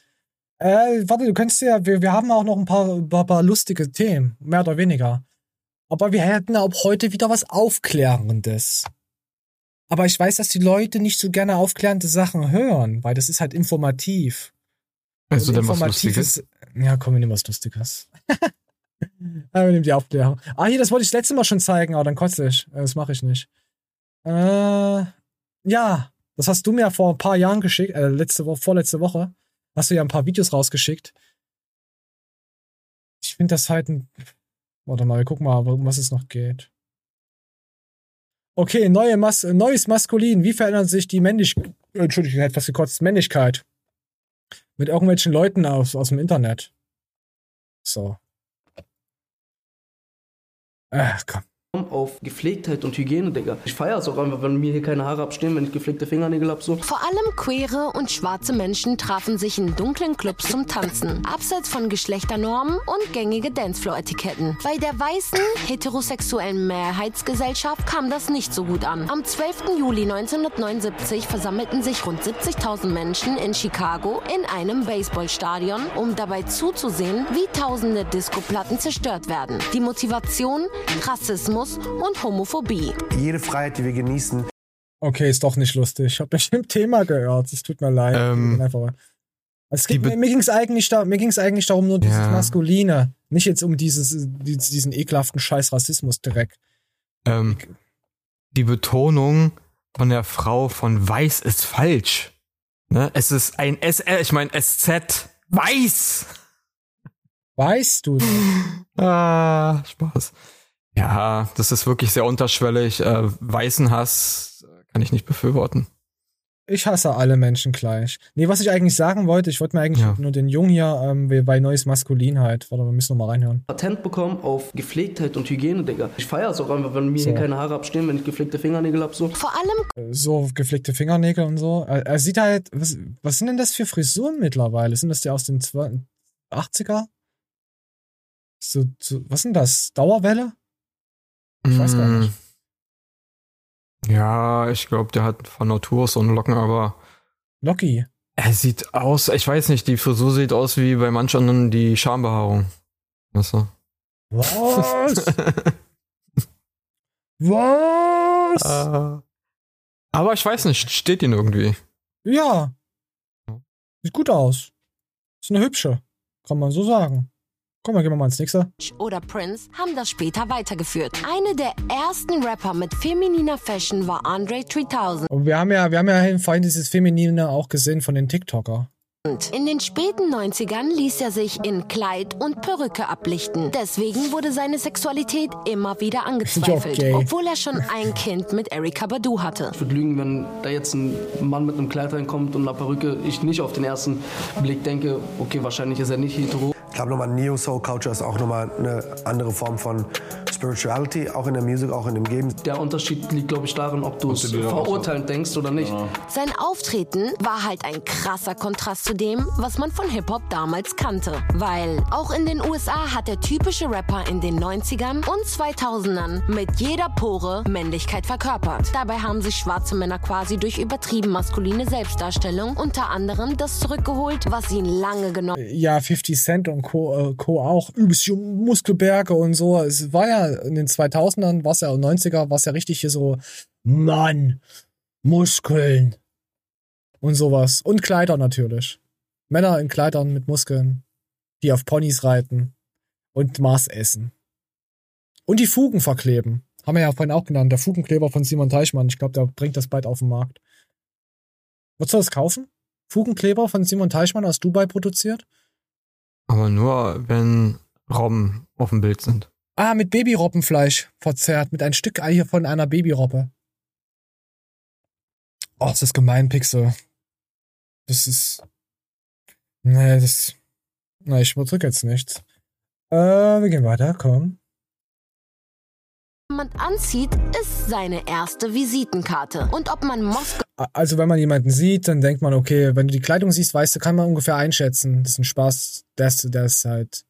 Äh, warte, du könntest ja, wir, wir haben auch noch ein paar, paar, paar lustige Themen, mehr oder weniger. Aber wir hätten auch heute wieder was Aufklärendes. Aber ich weiß, dass die Leute nicht so gerne aufklärende Sachen hören, weil das ist halt informativ. Also Und denn was Lustiges? Ja, komm, wir nehmen was Lustiges. ja, wir nehmen die Aufklärung. Ah, hier, das wollte ich das letzte Mal schon zeigen, aber dann kotze ich. Äh, Das mache ich nicht. Äh, ja, das hast du mir vor ein paar Jahren geschickt, äh, letzte Woche, vorletzte Woche. Hast du ja ein paar Videos rausgeschickt. Ich finde das halt ein. Warte mal, wir gucken mal, um was es noch geht. Okay, neue Mas neues Maskulin. Wie verändert sich die Männlichkeit? Entschuldigung, ich hätte fast gekotzt. Männlichkeit. Mit irgendwelchen Leuten aus, aus dem Internet. So. Ach, komm. Auf Gepflegtheit und Hygiene, Digga. Ich feiere es auch einfach, wenn mir hier keine Haare abstehen, wenn ich gepflegte Fingernägel hab, so. Vor allem queere und schwarze Menschen trafen sich in dunklen Clubs zum Tanzen, abseits von Geschlechternormen und gängige Dancefloor-Etiketten. Bei der weißen, heterosexuellen Mehrheitsgesellschaft kam das nicht so gut an. Am 12. Juli 1979 versammelten sich rund 70.000 Menschen in Chicago in einem Baseballstadion, um dabei zuzusehen, wie tausende Discoplatten zerstört werden. Die Motivation? Rassismus und Homophobie. Jede Freiheit, die wir genießen, Okay, ist doch nicht lustig. Ich habe mich im Thema geirrt. Es tut mir leid. Ähm, Ich bin einfach, es geht, mir, mir ging es eigentlich, da, mir ging's eigentlich darum, nur dieses Ja. Maskuline. Nicht jetzt um dieses, dies- diesen ekelhaften Scheiß Rassismus direkt. Ähm, die Betonung von der Frau von weiß ist falsch. Ne? Es ist ein SR, ich meine SZ. Weiß! Weißt du? ah, Spaß. Ja, das ist wirklich sehr unterschwellig. Äh, weißen Hass äh, kann ich nicht befürworten. Ich hasse alle Menschen gleich. Nee, was ich eigentlich sagen wollte, ich wollte mir eigentlich Ja. nur den Jungen hier ähm, bei Neues Maskulin halt. Warte, wir müssen noch mal reinhören. Patent bekommen auf Gepflegtheit und Hygiene, Digga. Ich feiere es auch einfach, wenn mir hier So. keine Haare abstehen, wenn ich gepflegte Fingernägel hab, so. Vor allem Äh, So gepflegte Fingernägel und so. Er, er sieht halt, was, was sind denn das für Frisuren mittlerweile? Sind das die aus den 20 80er? So, so, was sind das? Dauerwelle? Ich weiß gar nicht. Ja, ich glaube, der hat von Natur so einen Locken, aber Locky. er sieht aus, ich weiß nicht, die Frisur sieht aus wie bei manch anderen die Schambehaarung. Weißt du? Was? Was? Äh, aber ich weiß nicht, steht ihn irgendwie. Ja. Sieht gut aus. Ist eine hübsche. Kann man so sagen. Komm, dann gehen wir mal ins nächste. oder Prince haben das später weitergeführt. Eine der ersten Rapper mit femininer Fashion war Andre 3000. Und wir haben ja, wir haben ja vorhin dieses Feminine auch gesehen von den TikToker. In den späten 90ern ließ er sich in Kleid und Perücke ablichten. Deswegen wurde seine Sexualität immer wieder angezweifelt, gay. obwohl er schon ein Kind mit Erika Badu hatte. Ich würde lügen, wenn da jetzt ein Mann mit einem Kleid reinkommt und einer Perücke, ich nicht auf den ersten Blick denke, okay, wahrscheinlich ist er nicht hetero. Ich glaube nochmal, Neo Soul Culture ist auch nochmal eine andere Form von Spirituality, auch in der Musik, auch in dem Game. Der Unterschied liegt, glaube ich, darin, ob du es verurteilend denkst oder nicht. Sein Auftreten war halt ein krasser Kontrast zu dem, was man von Hip-Hop damals kannte. Weil auch in den USA hat der typische Rapper in den 90ern und 2000ern mit jeder Pore Männlichkeit verkörpert. Dabei haben sich schwarze Männer quasi durch übertrieben maskuline Selbstdarstellung unter anderem das zurückgeholt, was ihnen lange genommen Ja, 50 Cent und Co. Äh, Co. auch. Übelst Muskelberge und so. Es war ja in den 2000ern, war es ja 90er, war es ja richtig hier so, Mann, Muskeln und sowas. Und Kleider natürlich. Männer in Kleidern mit Muskeln, die auf Ponys reiten und Mars essen. Und die Fugen verkleben. Haben wir ja vorhin auch genannt. Der Fugenkleber von Simon Teichmann. Ich glaube, der bringt das bald auf den Markt. Würdest du das kaufen? Fugenkleber von Simon Teichmann aus Dubai produziert? Aber nur, wenn Robben auf dem Bild sind. Ah, mit Babyrobbenfleisch verzerrt. Mit ein Stück Ei von einer Babyrobbe. Oh, ist das gemein, Pixel. Das ist. Nee, das. Na, ich drück jetzt nichts. Äh, wir gehen weiter, komm. jemand anzieht, ist seine erste Visitenkarte. Und ob man Moskau Also, wenn man jemanden sieht, dann denkt man, okay, wenn du die Kleidung siehst, weißt du, kann man ungefähr einschätzen. Das ist ein Spaß, der ist, der ist halt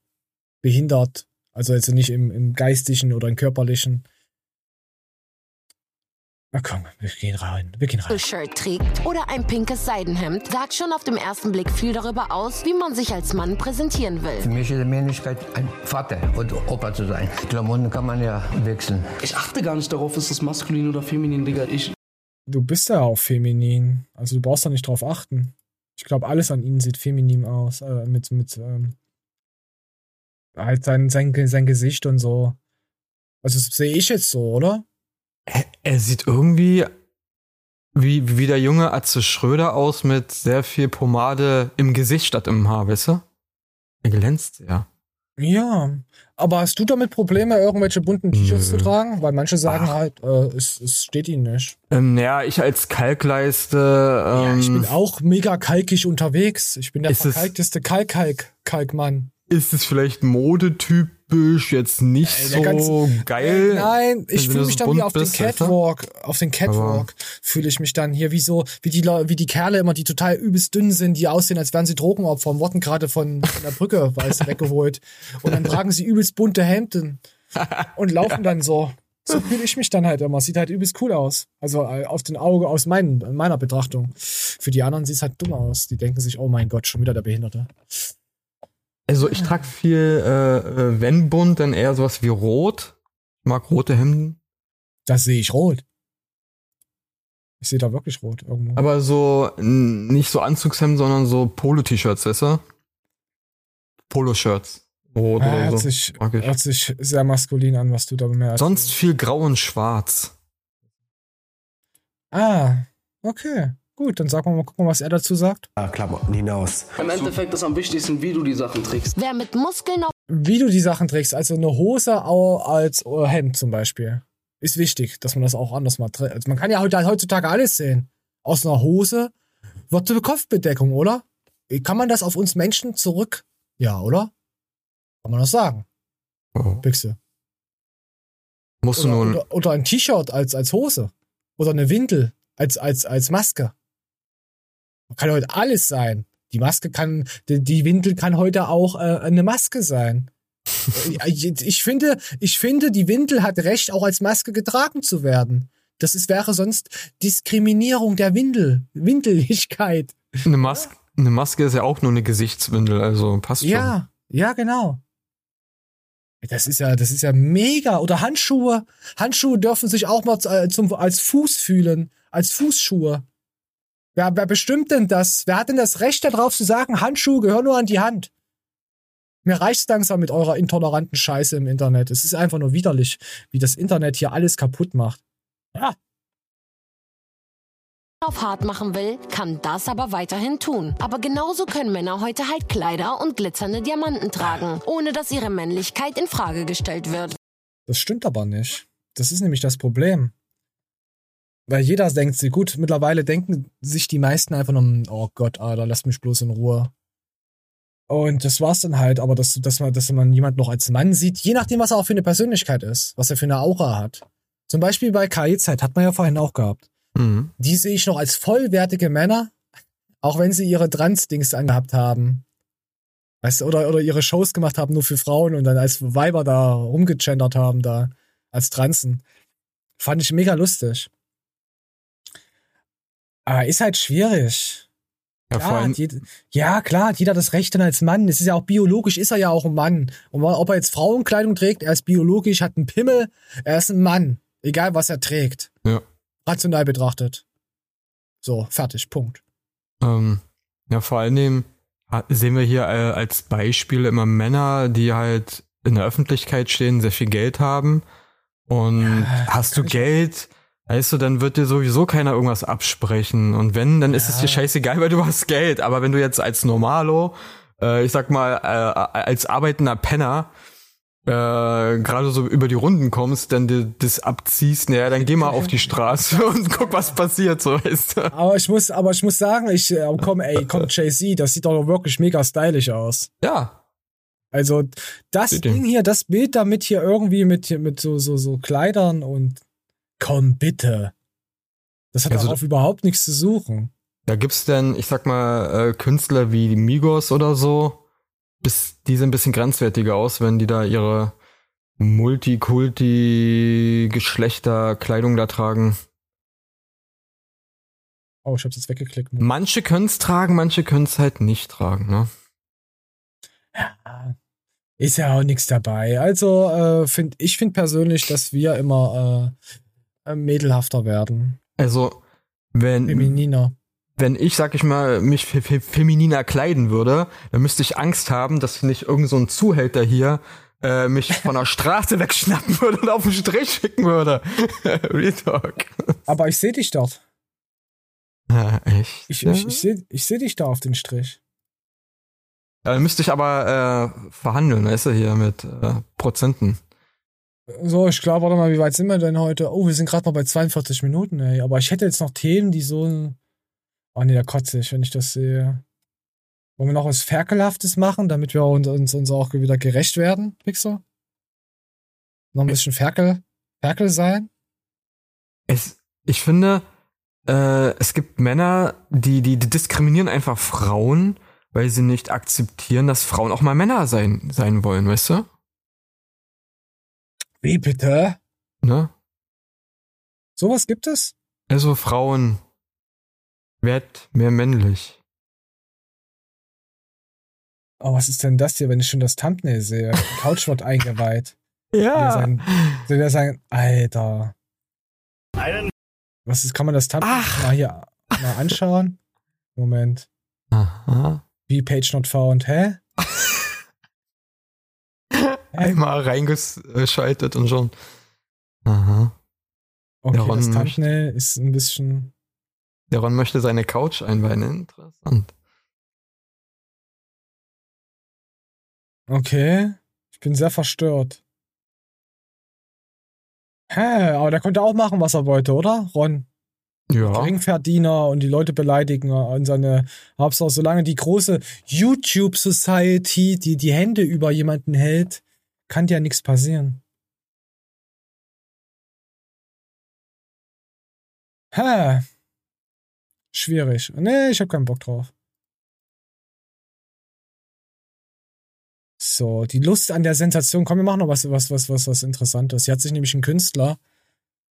behindert. Also jetzt nicht im, im geistigen oder im körperlichen. Na komm, wir gehen rein. Wir gehen rein. Shirt trägt oder ein pinkes Seidenhemd, sagt schon auf dem ersten Blick viel darüber aus, wie man sich als Mann präsentieren Für will. mich ist die Männlichkeit, ein Vater und Opa zu sein. Klamotten kann man ja wechseln. Ich achte gar nicht darauf, ist das maskulin oder feminin, Digga. Ich Du bist ja auch feminin. Also du brauchst da nicht drauf achten. Ich glaube, alles an ihnen sieht feminin aus. Äh, mit, mit, ähm, halt sein, sein, sein Gesicht und so. Also das sehe ich jetzt so, oder? Er sieht irgendwie wie, wie der junge Atze Schröder aus mit sehr viel Pomade im Gesicht statt im Haar, weißt du? Er glänzt, ja. Ja. Aber hast du damit Probleme, irgendwelche bunten T-Shirts zu tragen? Weil manche sagen halt, äh, es, es steht ihnen nicht. Ähm, naja, ich als Kalkleiste. Ähm, Ja, ich bin auch mega kalkig unterwegs. Ich bin der verkalkteste Kalk-Kalk-Kalkmann. Ist es vielleicht modetypisch jetzt nicht Ey, so ganz- geil? Nein, ich fühle mich so dann wie auf den bist, weißt du? Catwalk. Auf den Catwalk fühle ich mich dann hier wie so, wie die, wie die Kerle immer, die total übelst dünn sind, die aussehen, als wären sie Drogenopfer und wurden gerade von, von der Brücke, weil es weggeholt. Und dann tragen sie übelst bunte Hemden und laufen dann so. So fühle ich mich dann halt immer. Sieht halt übelst cool aus. Also äh, auf den Auge, aus meinen, meiner Betrachtung. Für die anderen sieht es halt dumm aus. Die denken sich, oh mein Gott, schon wieder der Behinderte. Also ich trage viel, äh, äh, wenn bunt, dann eher sowas wie rot. Ich mag rote Hemden. Das sehe ich rot. Ich sehe da wirklich rot irgendwo. Aber so nicht so Anzugshemden, sondern so Polo-T-Shirts, weißt du? Polo-Shirts. Rot Ah, oder hört, so. sich, hört sich sehr maskulin an, was du da bemerkst. Sonst viel grau und schwarz. Ah, okay. Gut, dann sagen wir mal, gucken, was er dazu sagt. Klamotten hinaus. Im Endeffekt ist am wichtigsten, wie du die Sachen trägst. Wer mit Muskeln auf Wie du die Sachen trägst, also eine Hose als äh, Hemd zum Beispiel, ist wichtig, dass man das auch anders mal trägt. Also man kann ja heute, heutzutage alles sehen. Aus einer Hose wird eine Kopfbedeckung, oder? Kann man das auf uns Menschen zurück? Ja, oder? Kann man das sagen? Büchse. Musst du Oder, nun. oder, oder ein T-Shirt als, als Hose. Oder eine Windel als, als, als Maske. Man kann heute alles sein. Die Maske kann, die, Windel kann heute auch äh, eine Maske sein. Äh, ich, ich finde, ich finde, die Windel hat Recht, auch als Maske getragen zu werden. Das ist, wäre sonst Diskriminierung der Windel, Windeligkeit. Eine Maske, eine Maske ist ja auch nur eine Gesichtswindel, also passt schon. Ja, ja, genau. Das ist ja, das ist ja mega. Oder Handschuhe. Handschuhe dürfen sich auch mal äh, zum, als Fuß fühlen, als Fußschuhe. Wer, wer bestimmt denn das? Wer hat denn das Recht darauf zu sagen, Handschuhe gehören nur an die Hand? Mir reicht's langsam mit eurer intoleranten Scheiße im Internet. Es ist einfach nur widerlich, wie das Internet hier alles kaputt macht. Ja, auf hart machen will, kann das aber weiterhin tun. Aber genauso können Männer heute halt Kleider und glitzernde Diamanten tragen, ohne dass ihre Männlichkeit in Frage gestellt wird. Das stimmt aber nicht. Das ist nämlich das Problem. Weil jeder denkt sich, gut, mittlerweile denken sich die meisten einfach nur, oh Gott, Alter, lass mich bloß in Ruhe. Und das war's dann halt, aber dass, dass, man, dass man jemand noch als Mann sieht, je nachdem, was er auch für eine Persönlichkeit ist, was er für eine Aura hat. Zum Beispiel bei KI-Zeit hat man ja vorhin auch gehabt. Mhm. Die sehe ich noch als vollwertige Männer, auch wenn sie ihre Trans-Dings angehabt haben. Weißt du, oder, oder ihre Shows gemacht haben nur für Frauen und dann als Weiber da rumgegendert haben, da als Transen. Fand ich mega lustig. Aber ist halt schwierig. Ja, Ja, vor allem, hat jed- ja, klar, hat jeder das Recht dann als Mann. Es ist ja auch biologisch, ist er ja auch ein Mann. Und ob er jetzt Frauenkleidung trägt, er ist biologisch, hat einen Pimmel, er ist ein Mann. Egal, was er trägt. ja. Rational betrachtet. So, fertig, Punkt. Ähm, ja, vor allen Dingen sehen wir hier äh, als Beispiel immer Männer, die halt in der Öffentlichkeit stehen, sehr viel Geld haben. Und hast du Geld, weißt du, dann wird dir sowieso keiner irgendwas absprechen. Und wenn, dann ist es dir scheißegal, weil du hast Geld. Aber wenn du jetzt als Normalo, äh, ich sag mal, äh, als arbeitender Penner, äh, gerade so über die Runden kommst, dann dir das abziehst, naja, dann geh mal auf die Straße und guck, was passiert, so weißt du. Aber ich muss, aber ich muss sagen, ich, äh, komm, ey, komm, Jay-Z, das sieht doch wirklich mega stylisch aus. Ja. Also, das. Ding hier, das Bild damit hier irgendwie mit, mit so, so, so Kleidern und, komm, bitte. Das hat Also- darauf überhaupt nichts zu suchen. Da gibt's denn, ich sag mal, äh, Künstler wie Migos oder so, bis, die sehen ein bisschen grenzwertiger aus, wenn die da ihre Multikulti-Geschlechter-Kleidung da tragen. Oh, ich hab's jetzt weggeklickt. Manche können's tragen, manche können's halt nicht tragen, ne? Ist ja auch nichts dabei. Also, äh, find, ich finde persönlich, dass wir immer äh, mädelhafter werden. Also, wenn, Femininer. wenn ich, sag ich mal, mich fe fe femininer kleiden würde, dann müsste ich Angst haben, dass nicht irgend so ein Zuhälter hier äh, mich von der Straße wegschnappen würde und auf den Strich schicken würde. Real Talk. Aber ich sehe dich dort. Ja, echt? Ich, ich, ich sehe ich seh dich da auf den Strich. Äh, müsste ich aber äh, verhandeln, weißt du, hier mit äh, Prozenten. So, ich glaube, warte mal, wie weit sind wir denn heute? Oh, wir sind gerade mal bei 42 Minuten, ey. Aber ich hätte jetzt noch Themen, die so. Oh nee, da kotze ich, wenn ich das sehe. Wollen wir noch was Ferkelhaftes machen, damit wir uns, uns, uns auch wieder gerecht werden, Pixel? Noch ein bisschen Ferkel, Ferkel sein? Es, ich finde, äh, es gibt Männer, die, die, die diskriminieren einfach Frauen, weil sie nicht akzeptieren, dass Frauen auch mal Männer sein, sein wollen, weißt du? Wie bitte? Ne? Sowas gibt es? Also Frauen, werd mehr männlich. Oh, was ist denn das hier, wenn ich schon das Thumbnail sehe? Die Couch wird eingeweiht. Ja. Sagen, wir sagen, Alter. Was ist, kann man das Thumbnail mal hier mal anschauen? Moment. Aha. Wie Page not found, hä? Einmal reingeschaltet und schon. Aha. Okay, Der Ron das möchte- Thumbnail ist ein bisschen. Der Ron möchte seine Couch einweihen. Interessant. Okay. Ich bin sehr verstört. Hä, aber der konnte auch machen, was er wollte, oder? Ron. Ja. Geringverdiener und die Leute beleidigen und seine Hauptsache, solange die große YouTube Society, die die Hände über jemanden hält, kann dir ja nichts passieren. Hä? Schwierig. Nee, ich hab keinen Bock drauf. So, die Lust an der Sensation. Komm, wir machen noch was, was, was, was, was Interessantes. Hier hat sich nämlich ein Künstler,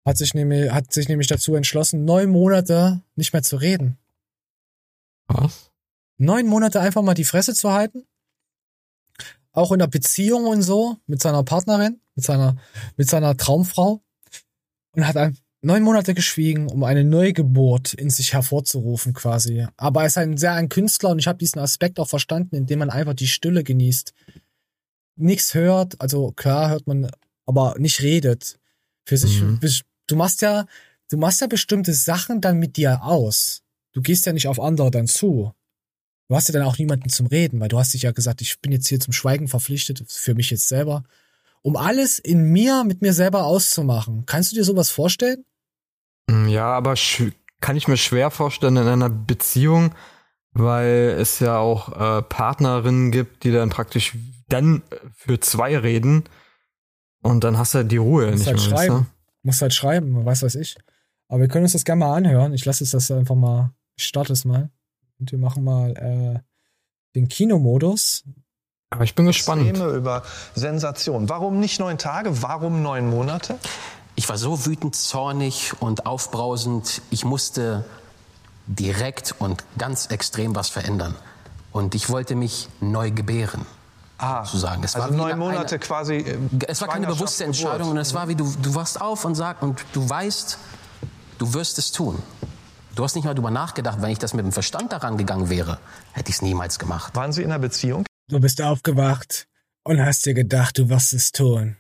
hat sich nämlich, hat sich nämlich dazu entschlossen, neun Monate nicht mehr zu reden. Was? Neun Monate einfach mal die Fresse zu halten. Auch in der Beziehung und so, mit seiner Partnerin, mit seiner, mit seiner Traumfrau. Und hat neun Monate geschwiegen, um eine Neugeburt in sich hervorzurufen, quasi. Aber er ist ein sehr ein Künstler und ich habe diesen Aspekt auch verstanden, indem man einfach die Stille genießt. Nichts hört, also klar hört man, aber nicht redet. Für sich, Mhm. du machst ja, du machst ja bestimmte Sachen dann mit dir aus. Du gehst ja nicht auf andere dann zu. Du hast ja dann auch niemanden zum Reden, weil du hast dich ja gesagt, ich bin jetzt hier zum Schweigen verpflichtet, für mich jetzt selber, um alles in mir, mit mir selber auszumachen. Kannst du dir sowas vorstellen? Mm, Ja, aber kann ich mir schwer vorstellen in einer Beziehung, weil es ja auch äh, Partnerinnen gibt, die dann praktisch dann für zwei reden und dann hast du die Ruhe Musst nicht halt mehr. weißt schreiben. Musst halt schreiben, weiß was ich. Aber wir können uns das gerne mal anhören. Ich lasse es das einfach mal, ich starte es mal. Und wir machen mal äh, den Kinomodus. Aber ich bin gespannt. Extreme über Sensation. Warum nicht neun Tage? Warum neun Monate? Ich war so wütend, zornig und aufbrausend. Ich musste direkt und ganz extrem was verändern. Und ich wollte mich neu gebären. Ah, sozusagen. Es also neun eine- Monate quasi. äh, Es war keine bewusste. Entscheidung und es war wie du, du wachst auf und sagst und du weißt, du wirst es tun. Du hast nicht mal drüber nachgedacht, wenn ich das mit dem Verstand daran gegangen wäre, hätte ich es niemals gemacht. Waren Sie in einer Beziehung? Du bist aufgewacht und hast dir gedacht, du wirst es tun.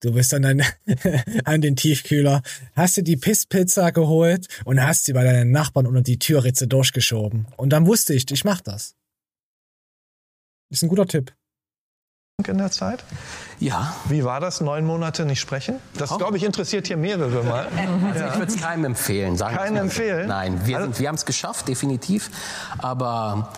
Du bist an, dein, an den Tiefkühler, hast dir die Pisspizza geholt und hast sie bei deinen Nachbarn unter die Türritze durchgeschoben. Und dann wusste ich, ich mach das. Ist ein guter Tipp. In der Zeit? Ja. Wie war das, neun Monate nicht sprechen? Das, glaube ich, interessiert hier mehrere mal. Also ich würde es keinem empfehlen. Sagen Keinem empfehlen? Nein, wir, Also- wir haben es geschafft, definitiv. Aber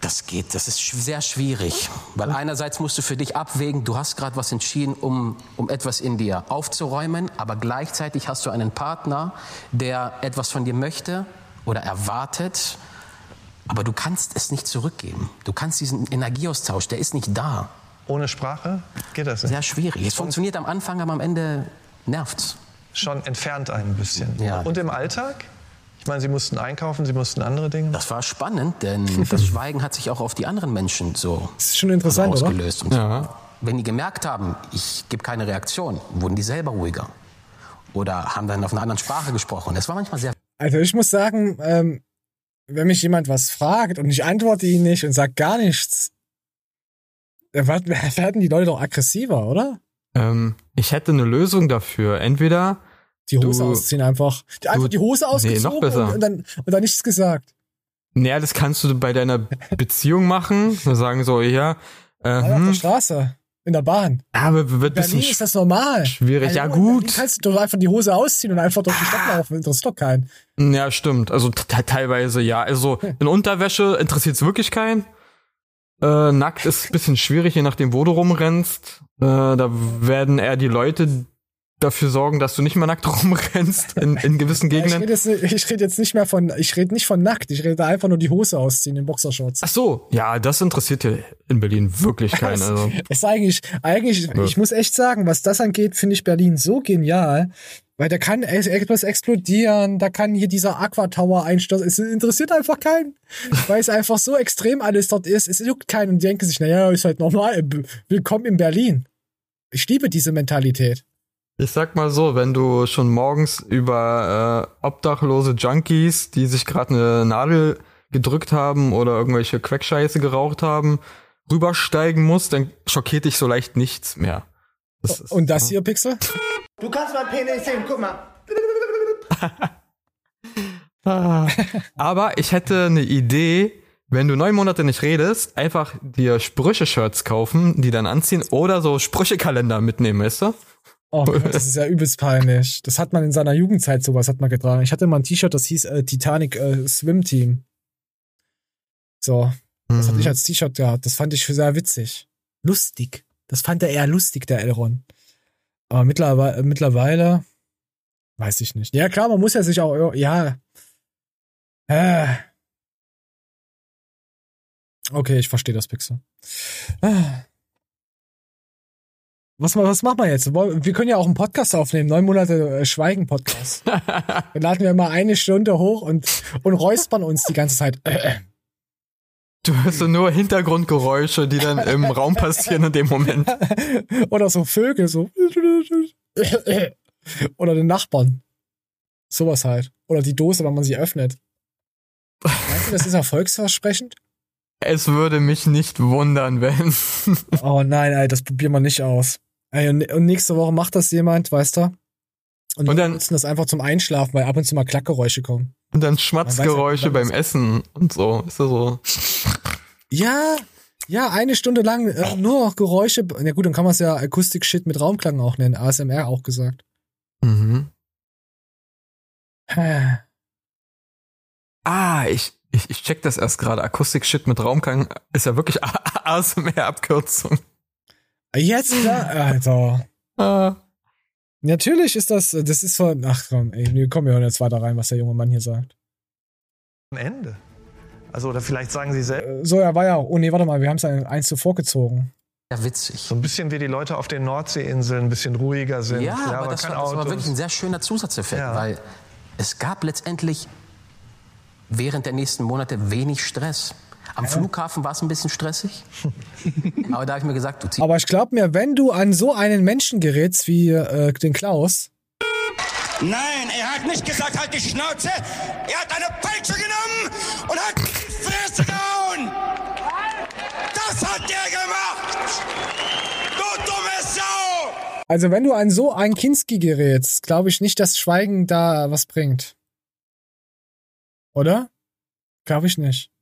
das geht, das ist sehr schwierig. Weil einerseits musst du für dich abwägen, du hast gerade was entschieden, um, um etwas in dir aufzuräumen, aber gleichzeitig hast du einen Partner, der etwas von dir möchte oder erwartet, aber du kannst es nicht zurückgeben. Du kannst diesen Energieaustausch, der ist nicht da. Ohne Sprache geht das nicht. Sehr schwierig. Es funktioniert am Anfang, aber am Ende nervt's. Schon entfernt ein bisschen. Ja. Und im Alltag? Ich meine, Sie mussten einkaufen, Sie mussten andere Dinge. Das war spannend, denn das Schweigen hat sich auch auf die anderen Menschen so Das ist schon interessant, oder? ausgelöst. Und Ja. wenn die gemerkt haben, ich gebe keine Reaktion, wurden die selber ruhiger. Oder haben dann auf einer anderen Sprache gesprochen. Das war manchmal sehr Also ich muss sagen, ähm, wenn mich jemand was fragt und ich antworte ihn nicht und sag gar nichts, dann werd- werden die Leute doch aggressiver, oder? Ähm, ich hätte eine Lösung dafür. Entweder Die Hose du, ausziehen einfach. Die- Einfach du- die Hose Nee, ausgezogen besser. Und, und, dann, und dann nichts gesagt. Naja, das kannst du bei deiner Beziehung machen. Wir sagen so, ja, äh, Ja, auf der hm, Straße, in der Bahn. aber wird Berlin ist das normal. schwierig. Ja, Also, Berlin gut. kannst du doch einfach die Hose ausziehen und einfach durch die Stadt laufen. Interessiert doch keinen. Ja, stimmt. Also te- teilweise ja. Also in Unterwäsche interessiert es wirklich keinen. Äh, nackt ist ein bisschen schwierig, je nachdem, wo du rumrennst. Äh, da werden eher die Leute dafür sorgen, dass du nicht mehr nackt rumrennst in, in gewissen Ja, ich Gegenden. rede jetzt, ich rede jetzt nicht mehr von, ich rede nicht von nackt, ich rede einfach nur die Hose ausziehen in Boxershorts. Ach so, ja, das interessiert hier in Berlin wirklich keinen. Es Also. ist eigentlich, eigentlich, Ja. ich muss echt sagen, was das angeht, finde ich Berlin so genial. Weil da kann etwas explodieren, da kann hier dieser Aquatower einstürzen. Es interessiert einfach keinen. weil es einfach so extrem alles dort ist. Es juckt keinen und denken sich, naja, ist halt normal. Willkommen in Berlin. Ich liebe diese Mentalität. Ich sag mal so, wenn du schon morgens über äh, obdachlose Junkies, die sich gerade eine Nadel gedrückt haben oder irgendwelche Queckscheiße geraucht haben, rübersteigen musst, dann schockiert dich so leicht nichts mehr. Das ist, Und das hier, Pixel? Du kannst mein Penis sehen, guck mal. Ah. Aber ich hätte eine Idee, wenn du neun Monate nicht redest, einfach dir Sprüche-Shirts kaufen, die dann anziehen oder so Sprüchekalender mitnehmen, weißt du? Oh Gott, das ist ja übelst peinlich. Das hat man in seiner Jugendzeit sowas hat man getragen. Ich hatte mal ein T-Shirt, das hieß äh, Titanic äh, Swim Team. So, das hatte Mhm. ich als T-Shirt gehabt. Das fand ich sehr witzig. Lustig. Das fand er eher lustig, der Elron. Aber mittlerweile, äh, mittlerweile weiß ich nicht. Ja klar, man muss ja sich auch, ja. Äh. Okay, ich verstehe das, Pixel. Ah. Was, was machen wir jetzt? Wir können ja auch einen Podcast aufnehmen, neun Monate äh, Schweigen-Podcast. Dann laden wir mal eine Stunde hoch und, und räuspern uns die ganze Zeit. Du hörst nur Hintergrundgeräusche, die dann im Raum passieren in dem Moment. Oder so Vögel, so. Oder den Nachbarn. Sowas halt. Oder die Dose, wenn man sie öffnet. Meinst du, das ist erfolgsversprechend? Es würde mich nicht wundern, wenn. Oh nein, ey, das probieren wir nicht aus. Ey, und, nächste Woche macht das jemand, weißt du? Und, Und dann nutzen das einfach zum Einschlafen, weil ab und zu mal Klackgeräusche kommen. Und dann Schmatzgeräusche ja, beim Essen und so. Ist das so? Ja, ja, eine Stunde lang äh, nur noch Geräusche. Ja gut, dann kann man es ja Akustik-Shit mit Raumklang auch nennen. ASMR auch gesagt. Mhm. Ah, ich, Ich, ich check das erst gerade. Akustik-Shit mit Raumklang ist ja wirklich ASMR-Abkürzung. Jetzt, klar, Alter. Ah. Natürlich ist das, das ist so, ach komm, ey, wir kommen ja jetzt weiter rein, was der junge Mann hier sagt. Am Ende. Also, oder vielleicht sagen Sie selbst. So, er war ja, oh nee, warte mal, wir haben es eins zuvor gezogen. Ja, witzig. So ein bisschen wie die Leute auf den Nordseeinseln ein bisschen ruhiger sind. Ja, aber, das, kein war, das war wirklich ein sehr schöner Zusatzeffekt, Ja. weil es gab letztendlich während der nächsten Monate wenig Stress. Am Flughafen war es ein bisschen stressig, aber da habe ich mir gesagt, du ziehst Aber ich glaub mir, wenn du an so einen Menschen gerätst wie äh, den Klaus, Nein, er hat nicht gesagt, halt die Schnauze. Er hat eine Peitsche genommen und hat die Fresse gehauen. Das hat er gemacht. Du dumme Sau. also wenn du an so einen Kinski gerätst, glaube ich nicht, dass Schweigen da was bringt. Oder? Glaube ich nicht.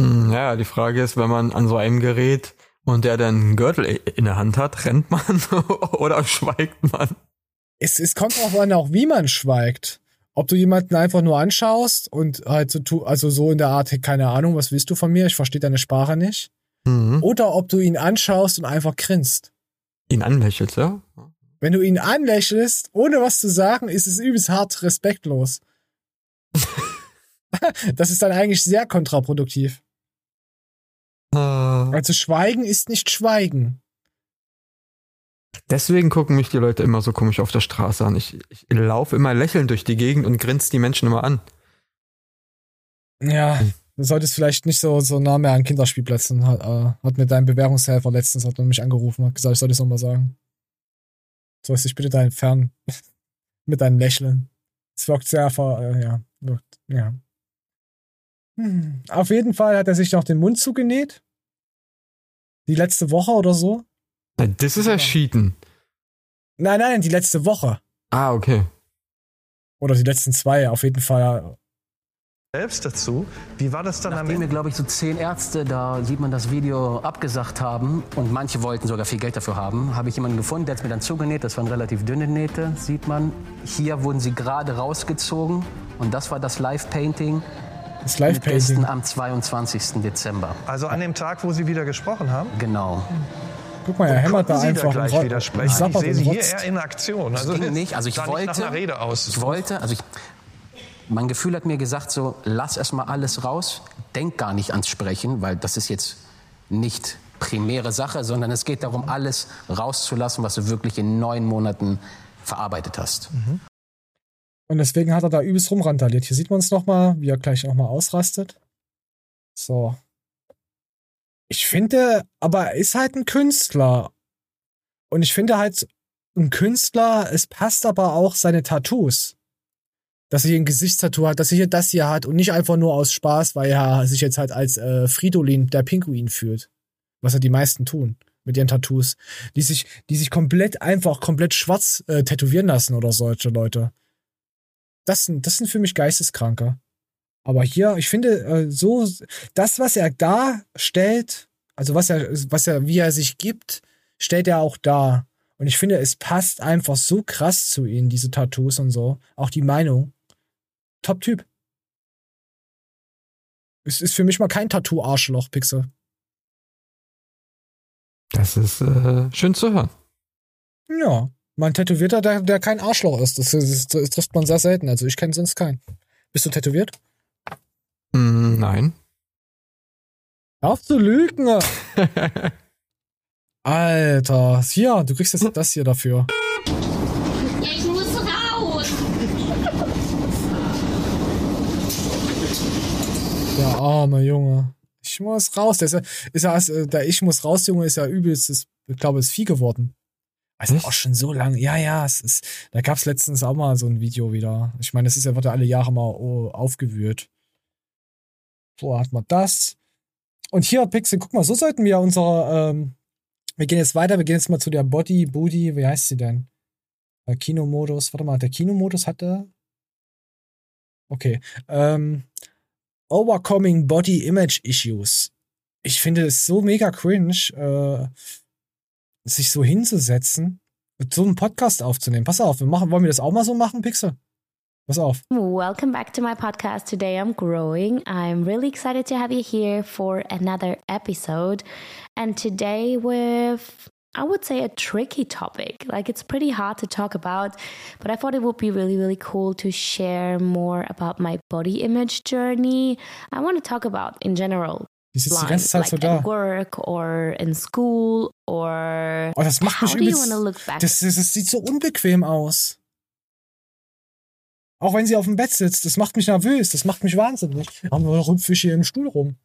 Hm, Ja, die Frage ist, wenn man an so einem Gerät und der dann einen Gürtel in der Hand hat, rennt man oder schweigt man? Es, es kommt auch an, auch wie man schweigt. Ob du jemanden einfach nur anschaust und halt so, tu- also so in der Art, keine Ahnung, was willst du von mir? Ich verstehe deine Sprache nicht. Mhm. Oder ob du ihn anschaust und einfach grinst. Ihn anlächelt, ja? Wenn du ihn anlächelst, ohne was zu sagen, ist es übelst hart respektlos. das ist dann eigentlich sehr kontraproduktiv. Ah. Also Schweigen ist nicht Schweigen. Deswegen gucken mich die Leute immer so komisch auf der Straße an. Ich, ich laufe immer lächelnd durch die Gegend und grinst die Menschen immer an. Ja, du solltest vielleicht nicht so, so nah mehr an Kinderspielplätzen. Hat, äh, hat mir dein Bewährungshelfer letztens hat mich angerufen, hat gesagt, ich soll das nochmal sagen. Sollst dich bitte da entfernen. Mit deinem Lächeln. Es wirkt sehr ver, äh, ja, wirkt, ja. Hm. Auf jeden Fall hat er sich noch den Mund zugenäht. Die letzte Woche oder so. Das ist erschieden. Nein, nein, die letzte Woche. Ah, okay. Oder die letzten zwei, auf jeden Fall. Selbst dazu. Wie war das dann am Nachdem mir, glaube ich, so zehn Ärzte, da sieht man das Video, abgesagt haben und manche wollten sogar viel Geld dafür haben, habe ich jemanden gefunden, der hat es mir dann zugenäht. Das waren relativ dünne Nähte, sieht man. Hier wurden sie gerade rausgezogen und das war das Live-Painting. Das Mit Gästen am 22. Dezember. Also an dem Tag, wo Sie wieder gesprochen haben? Genau. Guck mal, er hämmert da Sie einfach. da gleich widersprechen? Ich Ich, sehe Sie hier eher in Aktion. Das Also ging jetzt nicht. Also ich wollte, nach einer Rede aus. ich wollte, also ich, mein Gefühl hat mir gesagt so, lass erstmal alles raus, denk gar nicht ans Sprechen, weil das ist jetzt nicht primäre Sache, sondern es geht darum, alles rauszulassen, was du wirklich in neun Monaten verarbeitet hast. Und deswegen hat er da übelst rumrandaliert. Hier sieht man es nochmal, wie er gleich nochmal ausrastet. So. Ich finde, aber er ist halt ein Künstler. Und ich finde halt, ein Künstler, es passt aber auch seine Tattoos. Dass er hier ein Gesichtstattoo hat, dass er hier das hier hat und nicht einfach nur aus Spaß, weil er sich jetzt halt als äh, Fridolin, der Pinguin fühlt. Was ja die meisten tun mit ihren Tattoos. Die sich, die sich komplett einfach, komplett schwarz äh, tätowieren lassen oder solche Leute. Das sind, das sind für mich Geisteskranke. Aber hier, ich finde, äh, so, das, was er darstellt, also was er, was er, wie er sich gibt, stellt er auch dar. Und ich finde, es passt einfach so krass zu ihm, diese Tattoos und so. Auch die Meinung. Top-Typ. Es ist für mich mal kein Tattoo-Arschloch, Pixel. Das ist äh, schön zu hören. Ja, man Tätowierter, der, der kein Arschloch ist. Das, das, das trifft man sehr selten. Also ich kenne sonst keinen. Bist du tätowiert? Mm, nein. Auf zu lügen! Alter, hier, du kriegst jetzt das hier dafür. Ich muss raus. Der arme Junge. Ich muss raus. Der, ist ja, ist ja, der Ich muss raus, Junge, ist ja übelstes, ich glaube, ist Vieh geworden. Also auch schon so lange. Ja, ja, es ist, da gab's letztens auch mal so ein Video wieder. Ich meine, das ist ja, wird ja alle Jahre mal oh, aufgewühlt. So hat man das. Und hier, Pixel, guck mal, so sollten wir unsere, ähm, wir gehen jetzt weiter, wir gehen jetzt mal zu der Body, Booty, wie heißt sie denn? Äh, Kinomodus, warte mal, der Kinomodus hatte. Okay. Ähm, Overcoming Body Image Issues. Ich finde es so mega cringe, äh, sich so hinzusetzen und so einen Podcast aufzunehmen. Pass auf, wir machen, wollen wir das auch mal so machen, Pixel? Pass auf. Welcome back to my podcast. Today I'm growing. I'm really excited to have you here for another episode. And today with I would say a tricky topic. Like it's pretty hard to talk about, but I thought it would be really, really cool to share more about my body image journey. I want to talk about in general. Die sitzt die ganze Zeit like so da. at work or in school or Oh, das macht mich übelst. Das, das, das sieht so unbequem aus. Auch wenn sie auf dem Bett sitzt, das macht mich nervös, das macht mich wahnsinnig. Aber rüpfe ich hier im Stuhl rum.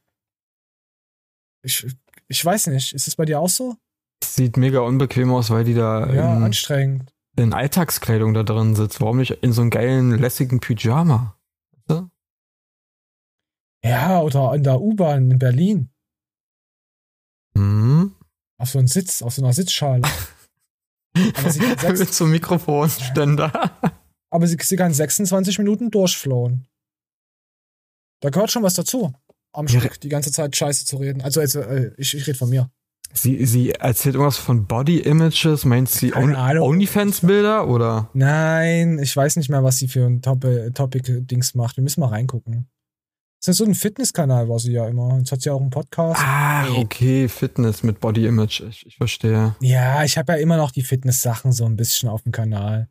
Ich, ich weiß nicht, ist es bei dir auch so? Sieht mega unbequem aus, weil die da Ja, in, anstrengend. in Alltagskleidung da drin sitzt. Warum nicht in so einem geilen, lässigen Pyjama? Ja, oder in der U-Bahn in Berlin. Hm? Auf so einem Sitz, auf so einer Sitzschale. Aber sie, kann sechs, Mit so einem Mikrofonständer. aber sie, sie kann 26 Minuten durchflowen. Da gehört schon was dazu. Am Ja. Stück die ganze Zeit Scheiße zu reden. Also, also äh, ich, ich rede von mir. Sie, sie erzählt irgendwas von Body Images. Meint sie Keine Ahnung. Onlyfans-Bilder oder? Nein, ich weiß nicht mehr, was sie für ein Top Topic-Dings macht. Wir müssen mal reingucken. Das ist so ein Fitnesskanal, war sie ja immer. Jetzt hat sie auch einen Podcast. Ah, okay, Fitness mit Body Image. Ich, ich verstehe. Ja, ich habe ja immer noch die Fitness-Sachen so ein bisschen auf dem Kanal.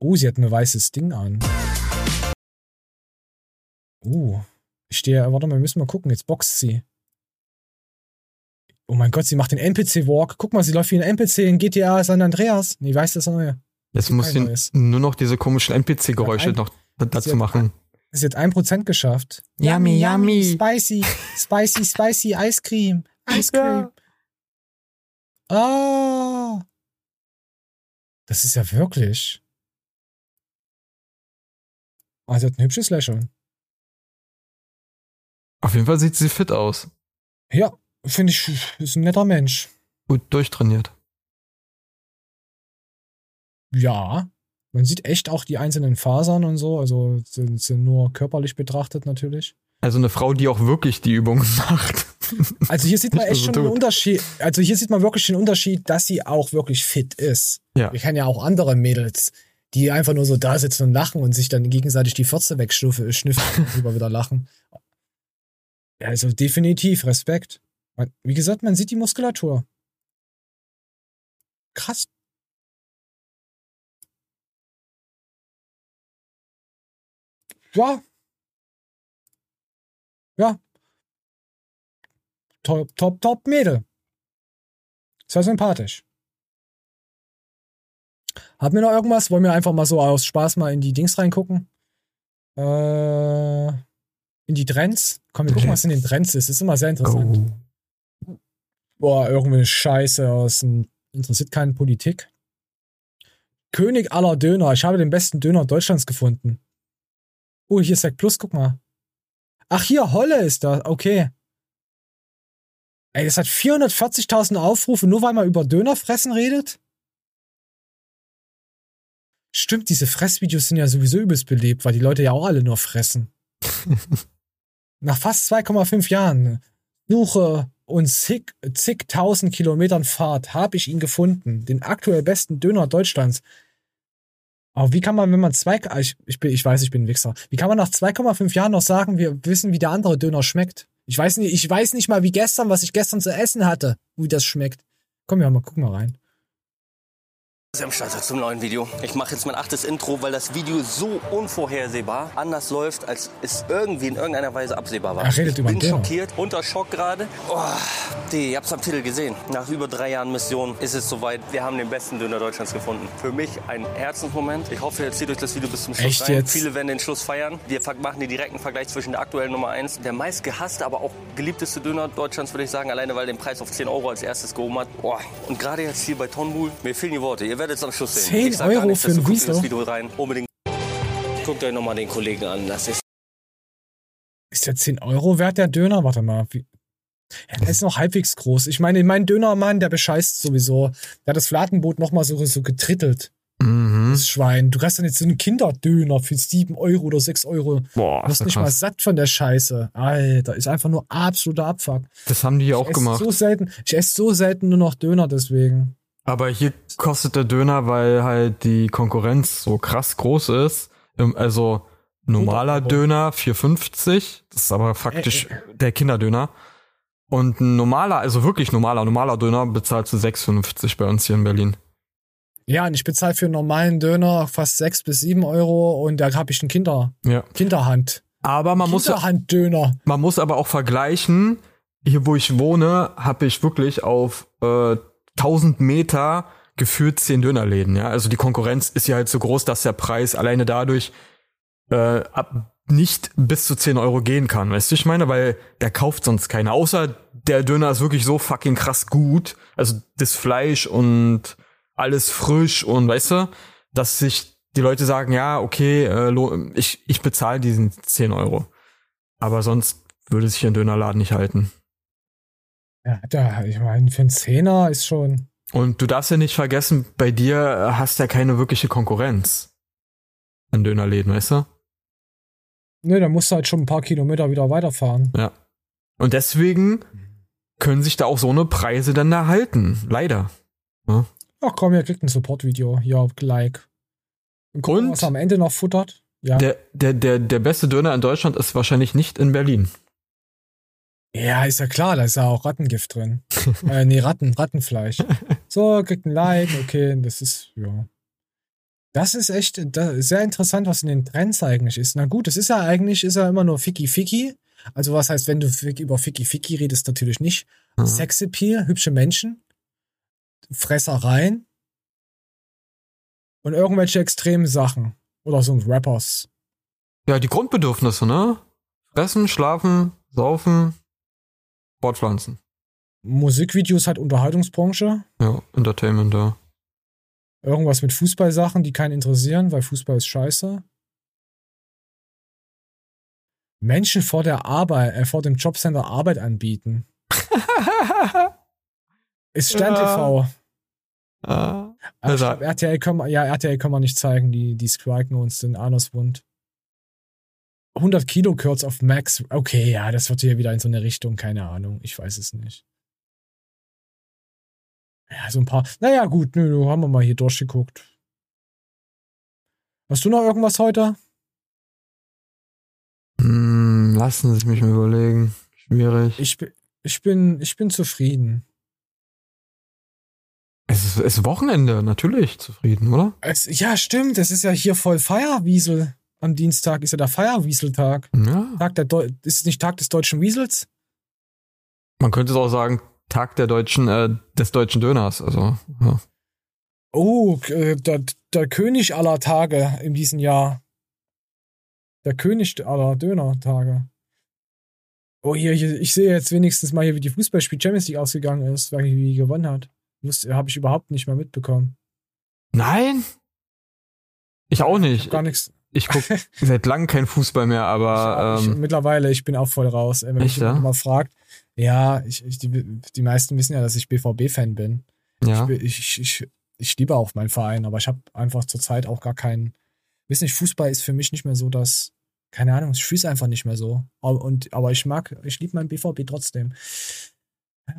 Oh, sie hat ein weißes Ding an. Oh, ich stehe, warte mal, wir müssen mal gucken. Jetzt boxt sie. Oh mein Gott, sie macht den NPC-Walk. Guck mal, sie läuft wie ein NPC in GTA San Andreas. Nee, weiß das neue. Jetzt muss sie nur noch diese komischen NPC-Geräusche noch dazu machen. Sie hat 1% geschafft. Yummy, yummy. Spicy, spicy, spicy Ice Cream. Ice Cream. Oh. Das ist ja wirklich. Sie hat ein hübsches Lächeln. Auf jeden Fall sieht sie fit aus. Ja, finde ich, ist ein netter Mensch. Gut durchtrainiert. Ja. Man sieht echt auch die einzelnen Fasern und so, also sind, sind nur körperlich betrachtet natürlich. Also eine Frau, die auch wirklich die Übungen macht. Also hier sieht man echt schon so den tut. Unterschied. Also hier sieht man wirklich den Unterschied, dass sie auch wirklich fit ist. Ja. Wir kennen ja auch andere Mädels, die einfach nur so da sitzen und lachen und sich dann gegenseitig die Fürze wegschnüffeln und drüber wieder lachen. Also definitiv Respekt. Wie gesagt, man sieht die Muskulatur. Krass. Ja. Ja. Top, top, top Mädel. Sehr sympathisch. Haben wir noch irgendwas? Wollen wir einfach mal so aus Spaß mal in die Dings reingucken? Äh, in die Trends? Komm, wir gucken, was in den Trends ist. Das ist immer sehr interessant. Boah, irgendeine Scheiße aus dem, interessiert keinen Politik. König aller Döner. Ich habe den besten Döner Deutschlands gefunden. Oh, hier ist Sec Plus, guck mal. Ach, hier, Holle ist da. Okay. Ey, das hat 440.000 Aufrufe, nur weil man über Dönerfressen redet? Stimmt, diese Fressvideos sind ja sowieso übelst belebt, weil die Leute ja auch alle nur fressen. Nach fast 2,5 Jahren Suche und zig, zigtausend Kilometern Fahrt habe ich ihn gefunden. Den aktuell besten Döner Deutschlands. Aber wie kann man, wenn man zwei, ah, ich, ich, bin, ich weiß, ich bin ein Wichser. Wie kann man nach 2,5 Jahren noch sagen, wir wissen, wie der andere Döner schmeckt? Ich weiß nicht, ich weiß nicht mal, wie gestern, was ich gestern zu essen hatte, wie das schmeckt. Komm, ja, mal gucken mal rein. Start zum neuen Video. Ich mache jetzt mein achtes Intro, weil das Video so unvorhersehbar anders läuft, als es irgendwie in irgendeiner Weise absehbar war. Er redet ich über bin schockiert, unter Schock gerade. Oh, die, ihr habt's am Titel gesehen. Nach über drei Jahren Mission ist es soweit. Wir haben den besten Döner Deutschlands gefunden. Für mich ein Herzensmoment. Ich hoffe, ihr zieht euch das Video bis zum Schluss Echt rein. jetzt? Viele werden den Schluss feiern. Wir machen den direkten Vergleich zwischen der aktuellen Nummer 1, der meist gehasste, aber auch geliebteste Döner Deutschlands, würde ich sagen. Alleine, weil den Preis auf 10 Euro als erstes gehoben hat. Boah. Und gerade jetzt hier bei Tonbull, mir fehlen die Worte. Ihr werdet es am Schluss sehen. 10 ich sag gar Euro nichts, für ein? Video rein. Unbedingt. Guckt euch nochmal den Kollegen an. Das ist Ist der 10 Euro wert, der Döner? Warte mal. Wie? Der ist noch halbwegs groß. Ich meine, mein Dönermann, der bescheißt sowieso. Der hat das Fladenboot nochmal so, so getrittelt. Mhm. Das Schwein. Du kriegst dann jetzt so einen Kinderdöner für 7 Euro oder 6 Euro. Boah, du wirst ist ja nicht mal krass. satt von der Scheiße. Alter, ist einfach nur absoluter Abfuck. Das haben die ja auch ich esse gemacht. So selten, ich esse so selten nur noch Döner deswegen. Aber hier kostet der Döner, weil halt die Konkurrenz so krass groß ist. Ähm, Also normaler Döner 4,50. Das ist aber faktisch der Kinderdöner. Und ein normaler, also wirklich normaler, normaler Döner bezahlt zu 6,50 bei uns hier in Berlin. Ja, und ich bezahle für einen normalen Döner fast sechs bis sieben Euro und da habe ich einen Kinder, Ja. Kinderhand. Aber man muss, Kinderhanddöner. man muss aber auch vergleichen, hier wo ich wohne, habe ich wirklich auf äh, 1000 Meter gefühlt 10 Dönerläden. Ja? Also die Konkurrenz ist ja halt so groß, dass der Preis alleine dadurch äh, ab nicht bis zu 10 Euro gehen kann. Weißt du, ich meine, weil der kauft sonst keiner. Außer der Döner ist wirklich so fucking krass gut. Also das Fleisch und alles frisch und weißt du, dass sich die Leute sagen, ja, okay, äh, ich, ich bezahle diesen 10 Euro. Aber sonst würde sich ein Dönerladen nicht halten. Ja, da, ich meine, für einen Zehner ist schon. Und du darfst ja nicht vergessen, bei dir hast ja keine wirkliche Konkurrenz an Dönerläden, weißt du? Ne, da musst du halt schon ein paar Kilometer wieder weiterfahren. Ja. Und deswegen können sich da auch so eine Preise dann da halten. Leider. Ja. Ach komm, ihr kriegt ein Support-Video. Ja, like. Und, gucken, Und? was am Ende noch futtert. Ja. Der, der, der, der beste Döner in Deutschland ist wahrscheinlich nicht in Berlin. Ja, ist ja klar, da ist ja auch Rattengift drin. äh, nee, Ratten, Rattenfleisch. So, kriegt ein Like, okay, das ist, ja. Das ist echt das ist sehr interessant, was in den Trends eigentlich ist. Na gut, es ist ja eigentlich, ist ja immer nur Ficky Ficky. Also was heißt, wenn du über Ficky Ficky redest, natürlich nicht. Mhm. Sexappeal, hübsche Menschen, Fressereien und irgendwelche extremen Sachen. Oder so Rappers. Ja, die Grundbedürfnisse, ne? Fressen, schlafen, saufen, fortpflanzen. Musikvideos hat Unterhaltungsbranche. Ja, Entertainment, ja. Irgendwas mit Fußballsachen, die keinen interessieren, weil Fußball ist scheiße. Menschen vor der Arbeit, äh, vor dem Jobcenter Arbeit anbieten. ist Stern Ja. TV. Ah, Ah, also- RTL können ja, RTL können wir nicht zeigen, die, die striken uns den Anuswund. 100 Kilo Kürz auf Max. Okay, ja, das wird hier wieder in so eine Richtung, keine Ahnung. Ich weiß es nicht. Ja, so ein paar. Naja, gut, nö, haben wir mal hier durchgeguckt. Hast du noch irgendwas heute? Hm, lassen Sie mich mal überlegen. Schwierig. Ich, ich, bin, ich bin zufrieden. Es ist, es ist Wochenende, natürlich zufrieden, oder? Es, ja, stimmt, es ist ja hier voll Feierwiesel. Am Dienstag ist ja der Feierwieseltag. Ja. Tag der Deu ist es nicht Tag des deutschen Wiesels? Man könnte es auch sagen, Tag der deutschen, äh, des deutschen Döners. Also, ja. Oh, äh, der, der König aller Tage in diesem Jahr. Der König aller Döner-Tage. Oh, hier, hier, ich sehe jetzt wenigstens mal hier, wie die Fußballspiel Champions League ausgegangen ist, weil wie die gewonnen hat. Habe ich überhaupt nicht mehr mitbekommen. Nein? Ich auch nicht. Gar nichts. Ich gucke seit langem kein Fußball mehr, aber ich, ähm, mittlerweile, ich bin auch voll raus. Wenn mich jemand ja? mal fragt, ja, ich, ich, die, die meisten wissen ja, dass ich BVB-Fan bin. Ja. Ich, bin- ich, ich, ich, ich liebe auch meinen Verein, aber ich habe einfach zurzeit auch gar keinen. Wissen nicht, Fußball ist für mich nicht mehr so, dass. Keine Ahnung, ich fühle es einfach nicht mehr so. Aber, und, aber ich mag, ich liebe meinen BVB trotzdem.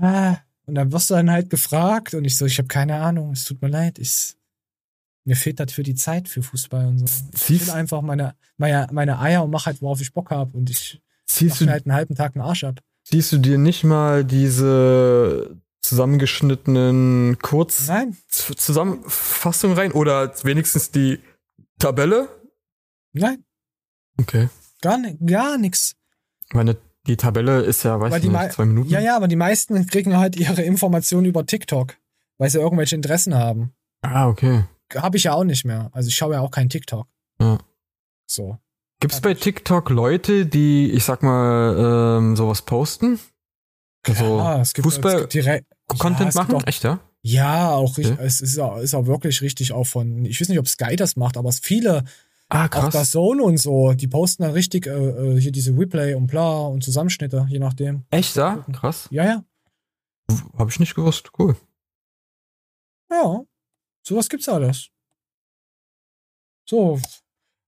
Ah, und dann wirst du dann halt gefragt und ich so, ich habe keine Ahnung, es tut mir leid, ich, mir fehlt dafür die Zeit für Fußball und so. Ich will einfach meine, meine, meine Eier und mach halt, worauf ich Bock habe und ich du- mir halt einen halben Tag einen Arsch ab. siehst du dir nicht mal diese zusammengeschnittenen Kurz Nein. Z- Zusammenfassung rein oder wenigstens die Tabelle? Nein, Okay. gar, gar nix. Meine, die Tabelle ist ja, weiß ich nicht, zwei Minuten. Ja, ja, aber die meisten kriegen halt ihre Informationen über TikTok, weil sie irgendwelche Interessen haben. Ah, okay. Habe ich ja auch nicht mehr. Also ich schaue ja auch kein TikTok. Ja. So. Gibt's bei TikTok Leute, die, ich sag mal, ähm, sowas posten? Also Ja, es gibt, Fußball es gibt direkt, Content ja, es gibt machen? Auch, Echt, ja? Ja, auch richtig, Okay. es ist, auch- ist auch wirklich richtig auch von, ich weiß nicht, ob Sky das macht, aber es viele, Ah, auch krass. das Zone und so, die posten dann richtig äh, äh, hier diese Replay und bla und Zusammenschnitte, je nachdem. Echt, ja? Krass. Ja, ja. Hab ich nicht gewusst. Cool. Ja, sowas gibt's alles. So,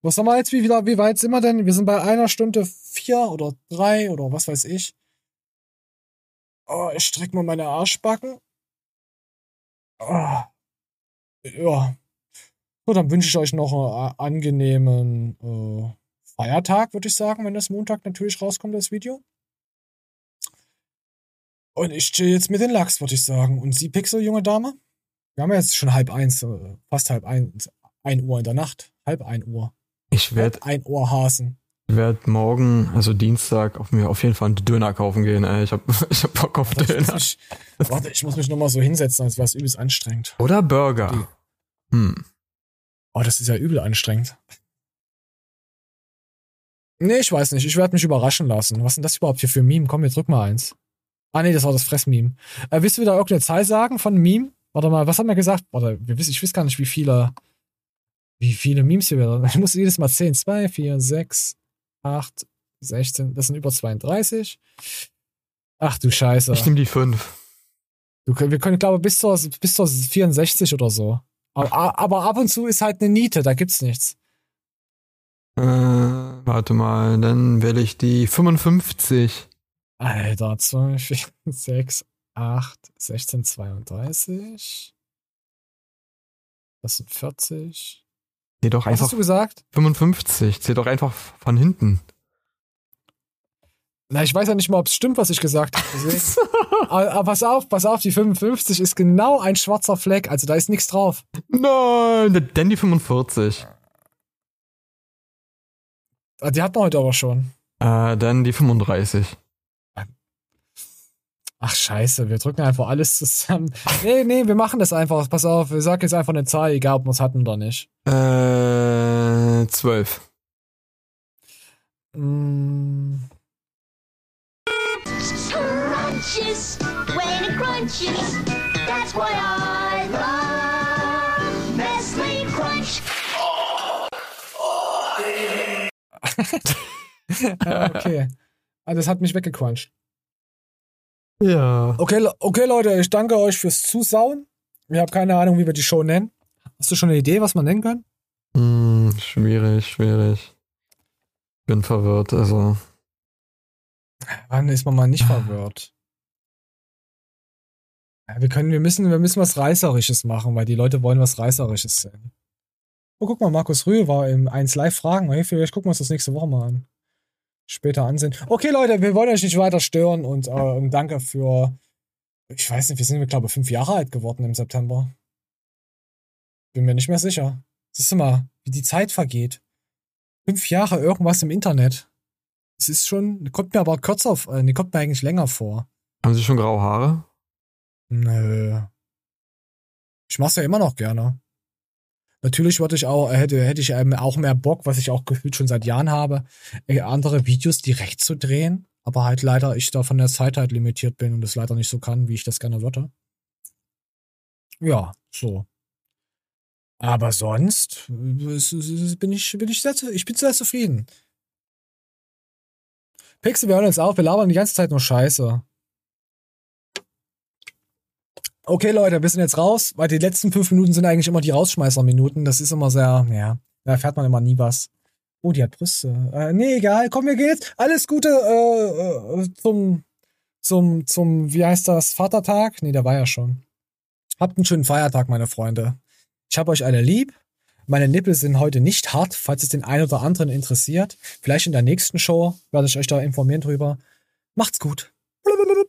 was haben wir jetzt? Wie, wieder, wie weit sind wir denn? Wir sind bei einer Stunde vier oder drei oder was weiß ich. Oh, ich streck mal meine Arschbacken. Oh, Ja. So, dann wünsche ich euch noch einen äh, angenehmen äh, Feiertag, würde ich sagen, wenn das Montag natürlich rauskommt, das Video. Und ich chill jetzt mit den Lachs, würde ich sagen. Und Sie, Pixel, junge Dame? Wir haben ja jetzt schon halb eins, äh, fast halb eins, ein Uhr in der Nacht. Halb ein Uhr. Ich werde ein Ohr Hasen. Ich werde morgen, also Dienstag, auf mir auf jeden Fall einen Döner kaufen gehen. Ey. Ich hab, ich hab Bock auf Warte, ich Döner. mich, warte, ich muss mich nochmal so hinsetzen, als wäre es übelst anstrengend. Oder Burger. Hm. Oh, das ist ja übel anstrengend. Nee, ich weiß nicht. Ich werde mich überraschen lassen. Was ist denn das überhaupt hier für ein Meme? Komm, jetzt drück mal eins. Ah, nee, das war das Fressmeme. Äh, willst du wieder irgendeine Zahl sagen von Meme? Warte mal, was haben wir gesagt? Warte, wir wissen, ich weiß gar nicht, wie viele, wie viele Memes hier wieder. Ich muss jedes Mal zählen. 2, 4, 6, 8, 16. Das sind über 32. Ach du Scheiße. Ich nehme die fünf. Du, wir können, glaube bis zur, bis zur 64 oder so. Aber, aber ab und zu ist halt eine Niete, da gibt's nichts. Äh, warte mal, dann wähle ich die 55. Alter, 2, 4, 6, 8, 16, 32. Das sind 40. Zähl doch Was einfach hast du gesagt? 55. Zähl doch einfach von hinten. Na, ich weiß ja nicht mal, ob es stimmt, was ich gesagt habe. Aber, aber pass auf, pass auf, die 55 ist genau ein schwarzer Fleck, also da ist nichts drauf. Nein, denn die 45. Ah, Die hat man heute aber schon. Äh, dann die 35. Ach scheiße, wir drücken einfach alles zusammen. Nee, nee, wir machen das einfach. Pass auf, wir sagen jetzt einfach eine Zahl, egal ob wir es hatten oder nicht. Äh, 12. Mm, Crunches, when it crunches. That's why I love Nestle Crunch. ja, okay. Ah, das hat mich weggecrunched. Ja. Okay, okay, Leute, ich danke euch fürs Zusauen. Ich habe keine Ahnung, wie wir die Show nennen. Hast du schon eine Idee, was man nennen kann? Hm, schwierig, schwierig. Bin verwirrt, also. Wann ist man mal nicht verwirrt? Ja, wir können, wir müssen, wir müssen was Reißerisches machen, weil die Leute wollen was Reißerisches sehen. Oh, guck mal, Markus Rühl war im 1 Live Fragen. Hey, vielleicht gucken wir uns das nächste Woche mal an. Später ansehen. Okay, Leute, wir wollen euch nicht weiter stören und, äh, danke für, ich weiß nicht, wir sind, glaube ich, fünf Jahre alt geworden im September. Bin mir nicht mehr sicher. Siehst du mal, wie die Zeit vergeht. Fünf Jahre irgendwas im Internet. Es ist schon, kommt mir aber kürzer, äh, nee, kommt mir eigentlich länger vor. Haben Sie schon graue Haare? Nö. Ich mach's ja immer noch gerne. Natürlich würde ich auch, hätte, hätte ich ähm, auch mehr Bock, was ich auch gefühlt schon seit Jahren habe, äh, andere Videos direkt zu drehen. Aber halt leider ich da von der Zeit halt limitiert bin und es leider nicht so kann, wie ich das gerne würde. Ja, so. Aber sonst äh, bin ich, bin ich sehr, ich bin sehr zufrieden. Pixel, wir hören uns auf, wir labern die ganze Zeit nur Scheiße. Okay, Leute, wir sind jetzt raus, weil die letzten fünf Minuten sind eigentlich immer die Rausschmeißer-Minuten. Das ist immer sehr, ja, da erfährt man immer nie was. Oh, die hat Brüste. Äh, nee, egal. Komm, wir gehen jetzt. Alles Gute äh, äh, zum, zum, zum, wie heißt das, Vatertag? Nee, der war ja schon. Habt einen schönen Feiertag, meine Freunde. Ich hab euch alle lieb. Meine Nippel sind heute nicht hart, falls es den einen oder anderen interessiert. Vielleicht in der nächsten Show werde ich euch da informieren drüber. Macht's gut. Oh,